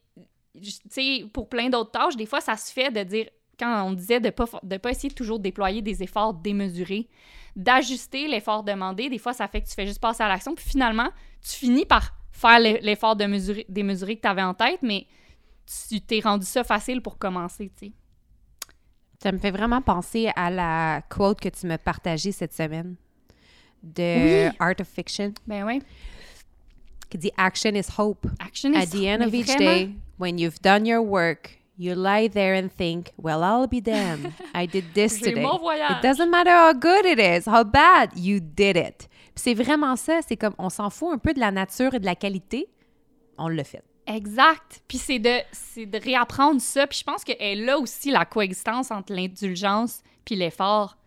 Speaker 1: tu sais, pour plein d'autres tâches, des fois, ça se fait de dire, quand on disait de ne pas, de pas essayer de toujours déployer des efforts démesurés, d'ajuster l'effort demandé, des fois, ça fait que tu fais juste passer à l'action, puis finalement, tu finis par faire l'effort de mesurer, démesuré que tu avais en tête, mais tu t'es rendu ça facile pour commencer, tu sais.
Speaker 2: Ça me fait vraiment penser à la quote que tu m'as partagée cette semaine de Art of Fiction.
Speaker 1: Ben oui
Speaker 2: qui dit action is hope.
Speaker 1: Action is
Speaker 2: At the end of each day, when you've done your work, you lie there and think, well, I'll be damned. I did this today. It doesn't matter how good it is, how bad, you did it. C'est vraiment ça, c'est comme on s'en fout un peu de la nature et de la qualité, on le fait.
Speaker 1: Exact. Puis c'est de, de réapprendre ça. Puis je pense qu'elle est là aussi la coexistence entre l'indulgence puis l'effort.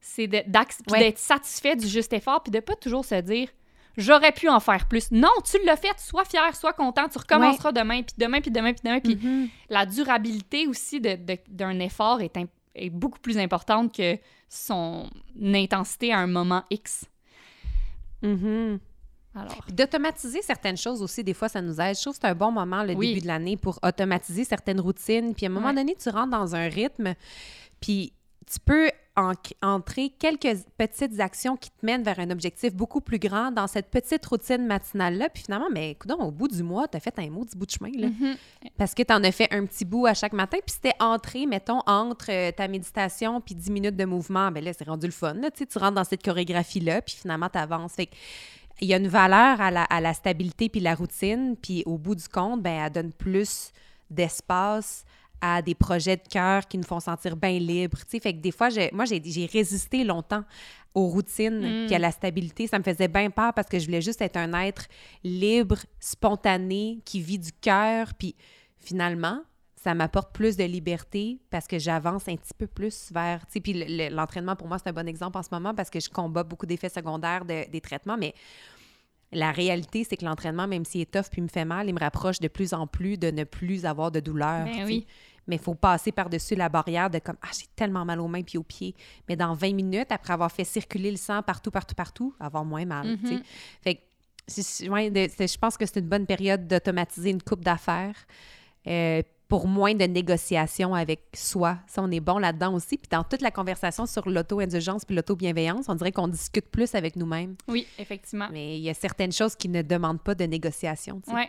Speaker 1: C'est d'être satisfait du juste effort puis de pas toujours se dire j'aurais pu en faire plus. Non, tu l'as fait, sois fier, sois content, tu recommenceras demain, puis demain, puis demain, puis demain. Puis mm-hmm. la durabilité aussi d'un effort est, est, beaucoup plus importante que son intensité à un moment X.
Speaker 2: Mm-hmm. Alors. D'automatiser certaines choses aussi, des fois, ça nous aide. Je trouve que c'est un bon moment, le début de l'année, pour automatiser certaines routines. Puis à un moment donné, tu rentres dans un rythme, puis tu peux entrer quelques petites actions qui te mènent vers un objectif beaucoup plus grand dans cette petite routine matinale-là. Puis finalement, mais écoute, au bout du mois, tu as fait un mot du bout de chemin. Là, mm-hmm. Parce que tu en as fait un petit bout à chaque matin. Puis c'était entré, mettons, entre euh, ta méditation puis 10 minutes de mouvement. Bien là, c'est rendu le fun. Là, tu rentres dans cette chorégraphie-là, puis finalement, tu avances. Fait il y a une valeur à la, à la stabilité puis la routine. Puis au bout du compte, ben elle donne plus d'espace à des projets de cœur qui nous font sentir bien libres. Fait que des fois, moi, j'ai résisté longtemps aux routines mm. à la stabilité. Ça me faisait bien peur parce que je voulais juste être un être libre, spontané, qui vit du cœur. Puis finalement, ça m'apporte plus de liberté parce que j'avance un petit peu plus vers... Puis l'entraînement, pour moi, c'est un bon exemple en ce moment parce que je combats beaucoup d'effets secondaires des traitements, mais la réalité, c'est que l'entraînement, même s'il est tough puis me fait mal, il me rapproche de plus en plus de ne plus avoir de douleur.
Speaker 1: Ben oui
Speaker 2: mais il faut passer par-dessus la barrière de comme Ah, j'ai tellement mal aux mains puis aux pieds. Mais dans 20 minutes, après avoir fait circuler le sang partout, partout, partout, avoir moins mal. Mm-hmm. Fait que je pense que c'est une bonne période d'automatiser une coupe d'affaires. Euh, pour moins de négociations avec soi. Ça, on est bon là-dedans aussi. Puis dans toute la conversation sur l'auto-indulgence puis l'auto-bienveillance, on dirait qu'on discute plus avec nous-mêmes.
Speaker 1: Oui, effectivement.
Speaker 2: Mais il y a certaines choses qui ne demandent pas de négociation.
Speaker 1: Oui.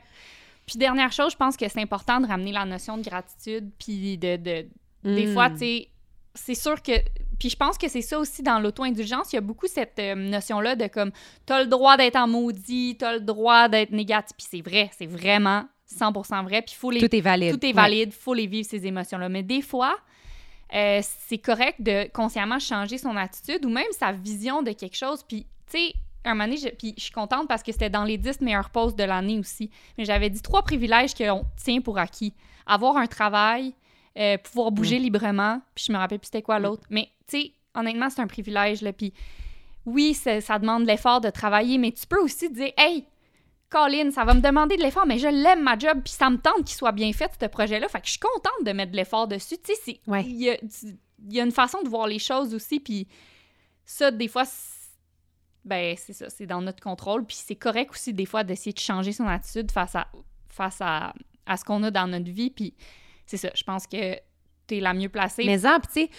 Speaker 1: Puis dernière chose, je pense que c'est important de ramener la notion de gratitude, puis de, de des fois, mm. tu sais, c'est sûr que puis je pense que c'est ça aussi dans l'auto-indulgence, il y a beaucoup cette euh, notion-là de comme t'as le droit d'être en maudit, t'as le droit d'être négatif, puis c'est vrai, c'est vraiment 100% vrai, puis faut les
Speaker 2: Tout est valide.
Speaker 1: Tout est valide, faut les vivre ces émotions-là, mais des fois euh, c'est correct de consciemment changer son attitude ou même sa vision de quelque chose, puis tu sais un moment donné, je, puis je suis contente parce que c'était dans les 10 meilleurs postes de l'année aussi. Mais j'avais dit trois privilèges qu'on tient pour acquis. Avoir un travail, euh, pouvoir bouger mm. librement, puis je me rappelle plus c'était quoi l'autre. Mais tu sais, honnêtement, c'est un privilège. Là, puis oui, ça demande l'effort de travailler, mais tu peux aussi dire, hey, Colin, ça va me demander de l'effort, mais je l'aime ma job, puis ça me tente qu'il soit bien fait, ce projet-là. Fait que je suis contente de mettre de l'effort dessus. Tu sais, il y, a, y, a, une façon de voir les choses aussi, puis ça, des fois, ben c'est ça, c'est dans notre contrôle. Puis c'est correct aussi, des fois, d'essayer de changer son attitude face à, face à, à ce qu'on a dans notre vie. Puis c'est ça, je pense que tu es la mieux placée.
Speaker 2: Mais en, tu sais,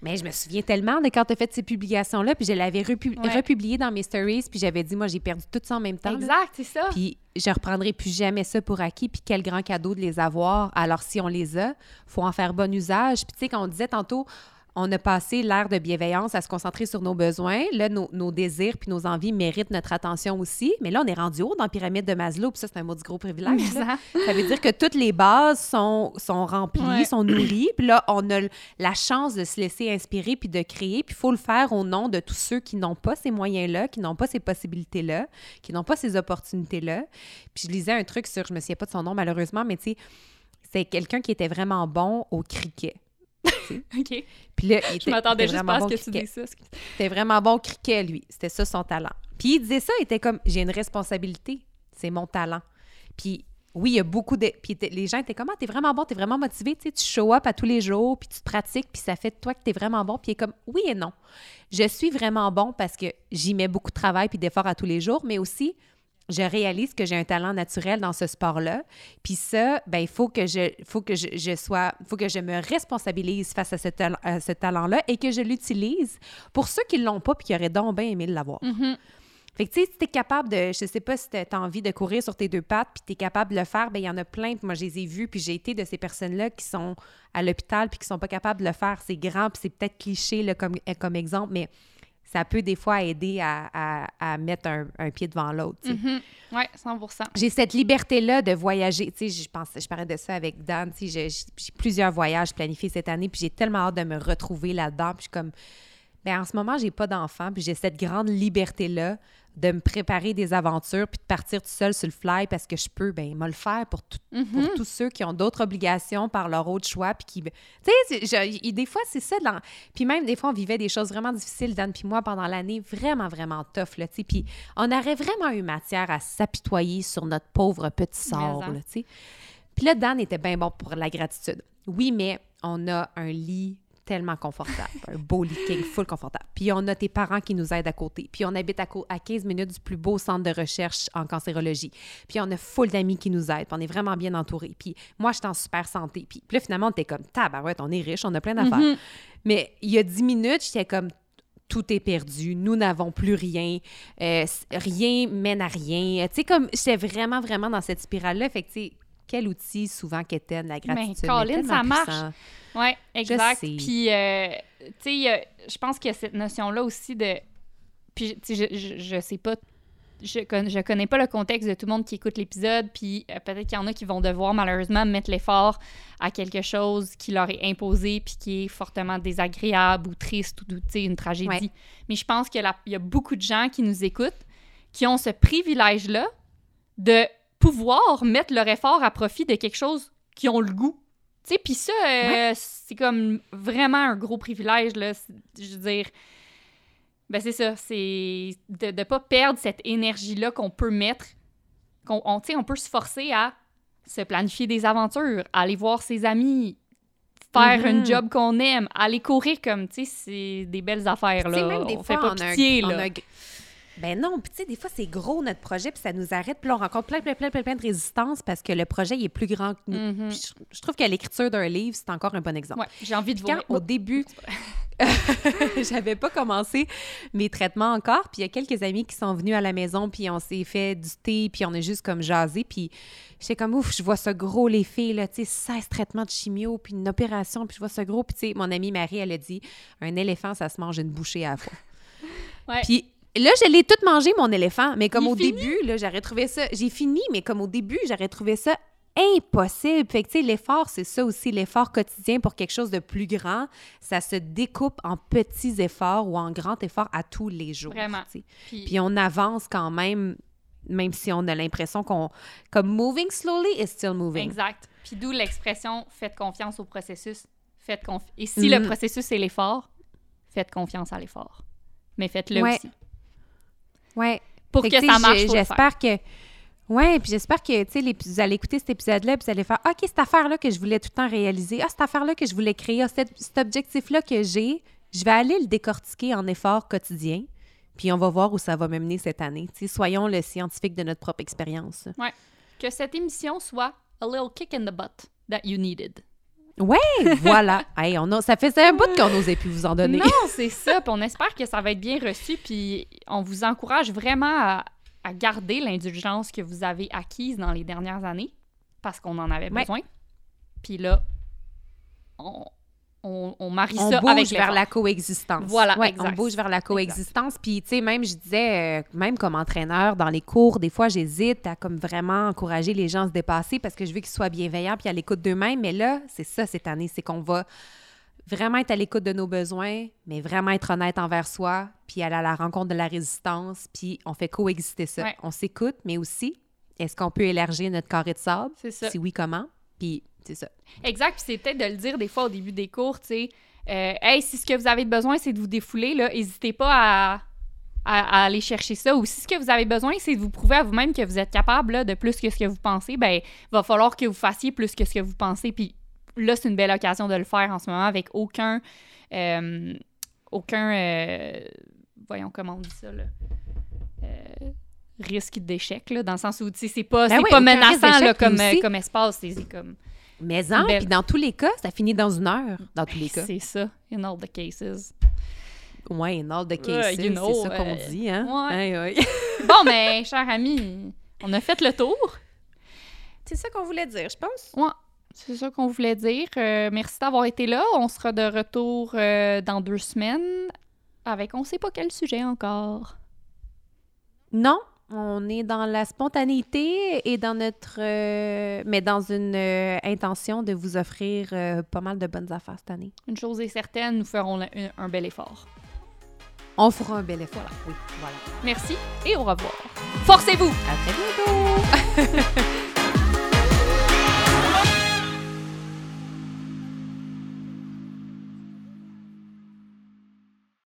Speaker 2: mais je me souviens tellement de quand tu as fait ces publications-là, puis je l'avais republié dans mes stories, puis j'avais dit, moi, j'ai perdu tout ça en même temps.
Speaker 1: Exact, c'est ça.
Speaker 2: Puis je reprendrai plus jamais ça pour acquis, puis quel grand cadeau de les avoir. Alors, si on les a, faut en faire bon usage. Puis tu sais, quand on disait tantôt, on a passé l'ère de bienveillance à se concentrer sur nos besoins. Là, nos, désirs puis nos envies méritent notre attention aussi. Mais là, on est rendu haut dans la pyramide de Maslow, puis ça, c'est un mot du gros privilège. Ça. veut dire que toutes les bases sont, sont remplies, sont nourries. Puis là, on a la chance de se laisser inspirer puis de créer. Puis il faut le faire au nom de tous ceux qui n'ont pas ces moyens-là, qui n'ont pas ces possibilités-là, qui n'ont pas ces opportunités-là. Puis je lisais un truc sur, je me souviens pas de son nom malheureusement, mais tu sais, c'est quelqu'un qui était vraiment bon au cricket.
Speaker 1: OK.
Speaker 2: Puis là,
Speaker 1: il était, Je m'attendais juste pas à ce que tu dises ça.
Speaker 2: C'était vraiment bon cricket, lui. C'était ça son talent. Puis il disait ça, il était comme j'ai une responsabilité, c'est mon talent. Puis oui, il y a beaucoup de. Puis les gens étaient comme ah, t'es vraiment bon, t'es vraiment motivé, tu sais, tu show up à tous les jours, puis tu te pratiques, puis ça fait de toi que t'es vraiment bon. Puis il est comme oui et non. Je suis vraiment bon parce que j'y mets beaucoup de travail puis d'efforts à tous les jours, mais aussi je réalise que j'ai un talent naturel dans ce sport-là. Puis ça, ben il faut que je faut que je, sois faut que je me responsabilise face à ce, ce talent-là et que je l'utilise pour ceux qui l'ont pas puis qui auraient donc bien aimé l'avoir.
Speaker 1: Mm-hmm.
Speaker 2: Fait que, tu sais, si t'es capable de, je sais pas si t'as envie de courir sur tes deux pattes, puis t'es capable de le faire, ben il y en a plein, moi, je les ai vus, puis j'ai été de ces personnes-là qui sont à l'hôpital, puis qui sont pas capables de le faire. C'est grand, puis c'est peut-être cliché, là, comme, comme exemple, mais ça peut des fois aider à, à, mettre un, pied devant l'autre.
Speaker 1: Mm-hmm. Oui, 100
Speaker 2: J'ai cette liberté-là de voyager. Tu sais, je, pense, je parlais de ça avec Dan. Tu sais, j'ai plusieurs voyages planifiés cette année, puis j'ai tellement hâte de me retrouver là-dedans. Puis je suis comme, bien, en ce moment, j'ai pas d'enfant, puis j'ai cette grande liberté-là de me préparer des aventures puis de partir tout seul sur le fly parce que je peux, ben, me le faire pour, pour
Speaker 1: mm-hmm.
Speaker 2: tous ceux qui ont d'autres obligations par leur autre choix puis qui... Tu sais, des fois, c'est ça. Dans... Puis même, des fois, on vivait des choses vraiment difficiles, Dan puis moi, pendant l'année, vraiment, vraiment tough, là, tu sais. Puis on aurait vraiment eu matière à s'apitoyer sur notre pauvre petit sort, là, tu sais. Puis là, Dan était bien bon pour la gratitude. Oui, mais on a un lit tellement confortable. un beau lit king, full confortable. Puis on a tes parents qui nous aident à côté. Puis on habite à, à 15 minutes du plus beau centre de recherche en cancérologie. Puis on a full d'amis qui nous aident. Puis on est vraiment bien entourés. Puis moi, je suis en super santé. Puis, là, finalement, on était comme, tabarouette, on est riche, on a plein d'affaires.
Speaker 1: Mm-hmm.
Speaker 2: Mais il y a 10 minutes, j'étais comme, tout est perdu, nous n'avons plus rien, euh, rien mène à rien. Tu sais, comme, j'étais vraiment, vraiment dans cette spirale-là. Fait que, tu sais, quel outil souvent qu'était la gratitude.
Speaker 1: Mais Colin, ça marche. Oui, exact. Puis, euh, tu sais, je pense qu'il y a cette notion-là aussi de. Puis, tu sais, je, je, sais pas. Je, je connais pas le contexte de tout le monde qui écoute l'épisode, puis euh, peut-être qu'il y en a qui vont devoir malheureusement mettre l'effort à quelque chose qui leur est imposé, puis qui est fortement désagréable ou triste ou, tu sais, une tragédie. Mais je pense qu'il y a beaucoup de gens qui nous écoutent qui ont ce privilège-là de pouvoir mettre leur effort à profit de quelque chose qui ont le goût. Tu sais, puis ça, euh, c'est comme vraiment un gros privilège, là. Je veux dire, ben c'est ça, c'est de ne pas perdre cette énergie-là qu'on peut mettre. Qu'on, on, on peut se forcer à se planifier des aventures, aller voir ses amis, faire un mm-hmm. job qu'on aime, aller courir comme, tu sais, c'est des belles affaires, là.
Speaker 2: Même des
Speaker 1: on
Speaker 2: fait
Speaker 1: pas pitié, là.
Speaker 2: Ben non, puis tu sais, des fois, c'est gros notre projet, puis ça nous arrête, puis on rencontre plein, plein, plein, plein, plein de résistances parce que le projet, il est plus grand que nous.
Speaker 1: Mm-hmm.
Speaker 2: je, trouve que l'écriture d'un livre, c'est encore un bon exemple.
Speaker 1: Ouais, j'ai envie de
Speaker 2: voir. Quand, au début, j'avais pas commencé mes traitements encore, puis il y a quelques amis qui sont venus à la maison, puis on s'est fait du thé, puis on a juste comme jasé, puis j'étais comme, ouf, je vois ce gros, les filles, là, tu sais, 16 traitements de chimio, puis une opération, puis je vois ce gros, puis tu sais, mon amie Marie, elle a dit, un éléphant, ça se mange une bouchée à la fois.
Speaker 1: Ouais.
Speaker 2: Puis Là, je l'ai tout mangé, mon éléphant, mais comme au début, là, j'aurais trouvé ça... J'ai fini, mais comme au début, j'aurais trouvé ça impossible. Fait que, tu sais, l'effort, c'est ça aussi, l'effort quotidien pour quelque chose de plus grand, ça se découpe en petits efforts ou en grands efforts à tous les jours.
Speaker 1: Vraiment.
Speaker 2: Puis... Puis on avance quand même, même si on a l'impression qu'on... Comme « moving slowly is still moving ».
Speaker 1: Exact. Puis d'où l'expression « faites confiance au processus ». Faites. Et si le mm-hmm. processus est l'effort, faites confiance à l'effort. Mais faites-le aussi.
Speaker 2: Ouais.
Speaker 1: Pour que, ça marche.
Speaker 2: J'espère que. Ouais, puis j'espère que, tu sais, les- vous allez écouter cet épisode-là, puis vous allez faire OK, cette affaire-là que je voulais tout le temps réaliser, ah, cette affaire-là que je voulais créer, ah, cet, cet objectif-là que j'ai, je vais aller le décortiquer en effort quotidien, puis on va voir où ça va me mener cette année. Tu sais, soyons le scientifique de notre propre expérience.
Speaker 1: Que cette émission soit a little kick in the butt that you needed.
Speaker 2: Ouais, voilà. Hey, on a, ça faisait un bout qu'on n'osait plus vous en donner.
Speaker 1: Non, c'est ça. Puis on espère que ça va être bien reçu. Puis on vous encourage vraiment à, à garder l'indulgence que vous avez acquise dans les dernières années parce qu'on en avait
Speaker 2: Ouais.
Speaker 1: besoin. Puis là, on, on, on marie
Speaker 2: on
Speaker 1: ça
Speaker 2: bouge
Speaker 1: avec
Speaker 2: vers la coexistence.
Speaker 1: Voilà,
Speaker 2: Ouais,
Speaker 1: exact.
Speaker 2: on bouge vers la coexistence. Puis, tu sais, même, je disais, euh, même comme entraîneur, dans les cours, des fois, j'hésite à comme vraiment encourager les gens à se dépasser parce que je veux qu'ils soient bienveillants puis à l'écoute d'eux-mêmes. Mais là, c'est ça cette année, c'est qu'on va vraiment être à l'écoute de nos besoins, mais vraiment être honnête envers soi, puis aller à la rencontre de la résistance, puis on fait coexister ça.
Speaker 1: Ouais.
Speaker 2: On s'écoute, mais aussi, est-ce qu'on peut élargir notre carré de sable?
Speaker 1: C'est ça.
Speaker 2: Si oui, comment? Puis, c'est ça.
Speaker 1: Exact. Puis c'est peut-être de le dire des fois au début des cours, tu sais. euh, hey, si ce que vous avez besoin, c'est de vous défouler, là, n'hésitez pas à, à- à aller chercher ça. Ou si ce que vous avez besoin, c'est de vous prouver à vous-même que vous êtes capable là, de plus que ce que vous pensez, ben, va falloir que vous fassiez plus que ce que vous pensez. Puis là, c'est une belle occasion de le faire en ce moment avec aucun. euh, aucun. euh, voyons comment on dit ça, là. Euh, risque d'échec, là, dans le sens où, tu sais, c'est pas,
Speaker 2: Ben oui,
Speaker 1: pas menaçant, là, comme, comme espace. C'est comme.
Speaker 2: Mais en,
Speaker 1: Belle.
Speaker 2: puis dans tous les cas, ça finit dans une heure, dans tous les cas.
Speaker 1: C'est ça, in all the cases.
Speaker 2: Ouais, in all the cases,
Speaker 1: you know,
Speaker 2: c'est ça qu'on
Speaker 1: euh,
Speaker 2: dit, hein?
Speaker 1: ouais. Bon, mais, cher ami, on a fait le tour.
Speaker 2: C'est ça qu'on voulait dire, je pense.
Speaker 1: Ouais, c'est ça qu'on voulait dire. Euh, merci d'avoir été là. On sera de retour euh, dans deux semaines avec on sait pas quel sujet encore.
Speaker 2: Non, on est dans la spontanéité et dans notre... euh, mais dans une euh, intention de vous offrir euh, pas mal de bonnes affaires cette année.
Speaker 1: Une chose est certaine, nous ferons un, un bel effort.
Speaker 2: On fera un bel effort. Oui, voilà.
Speaker 1: Merci et au revoir. Forcez-vous!
Speaker 2: À très bientôt!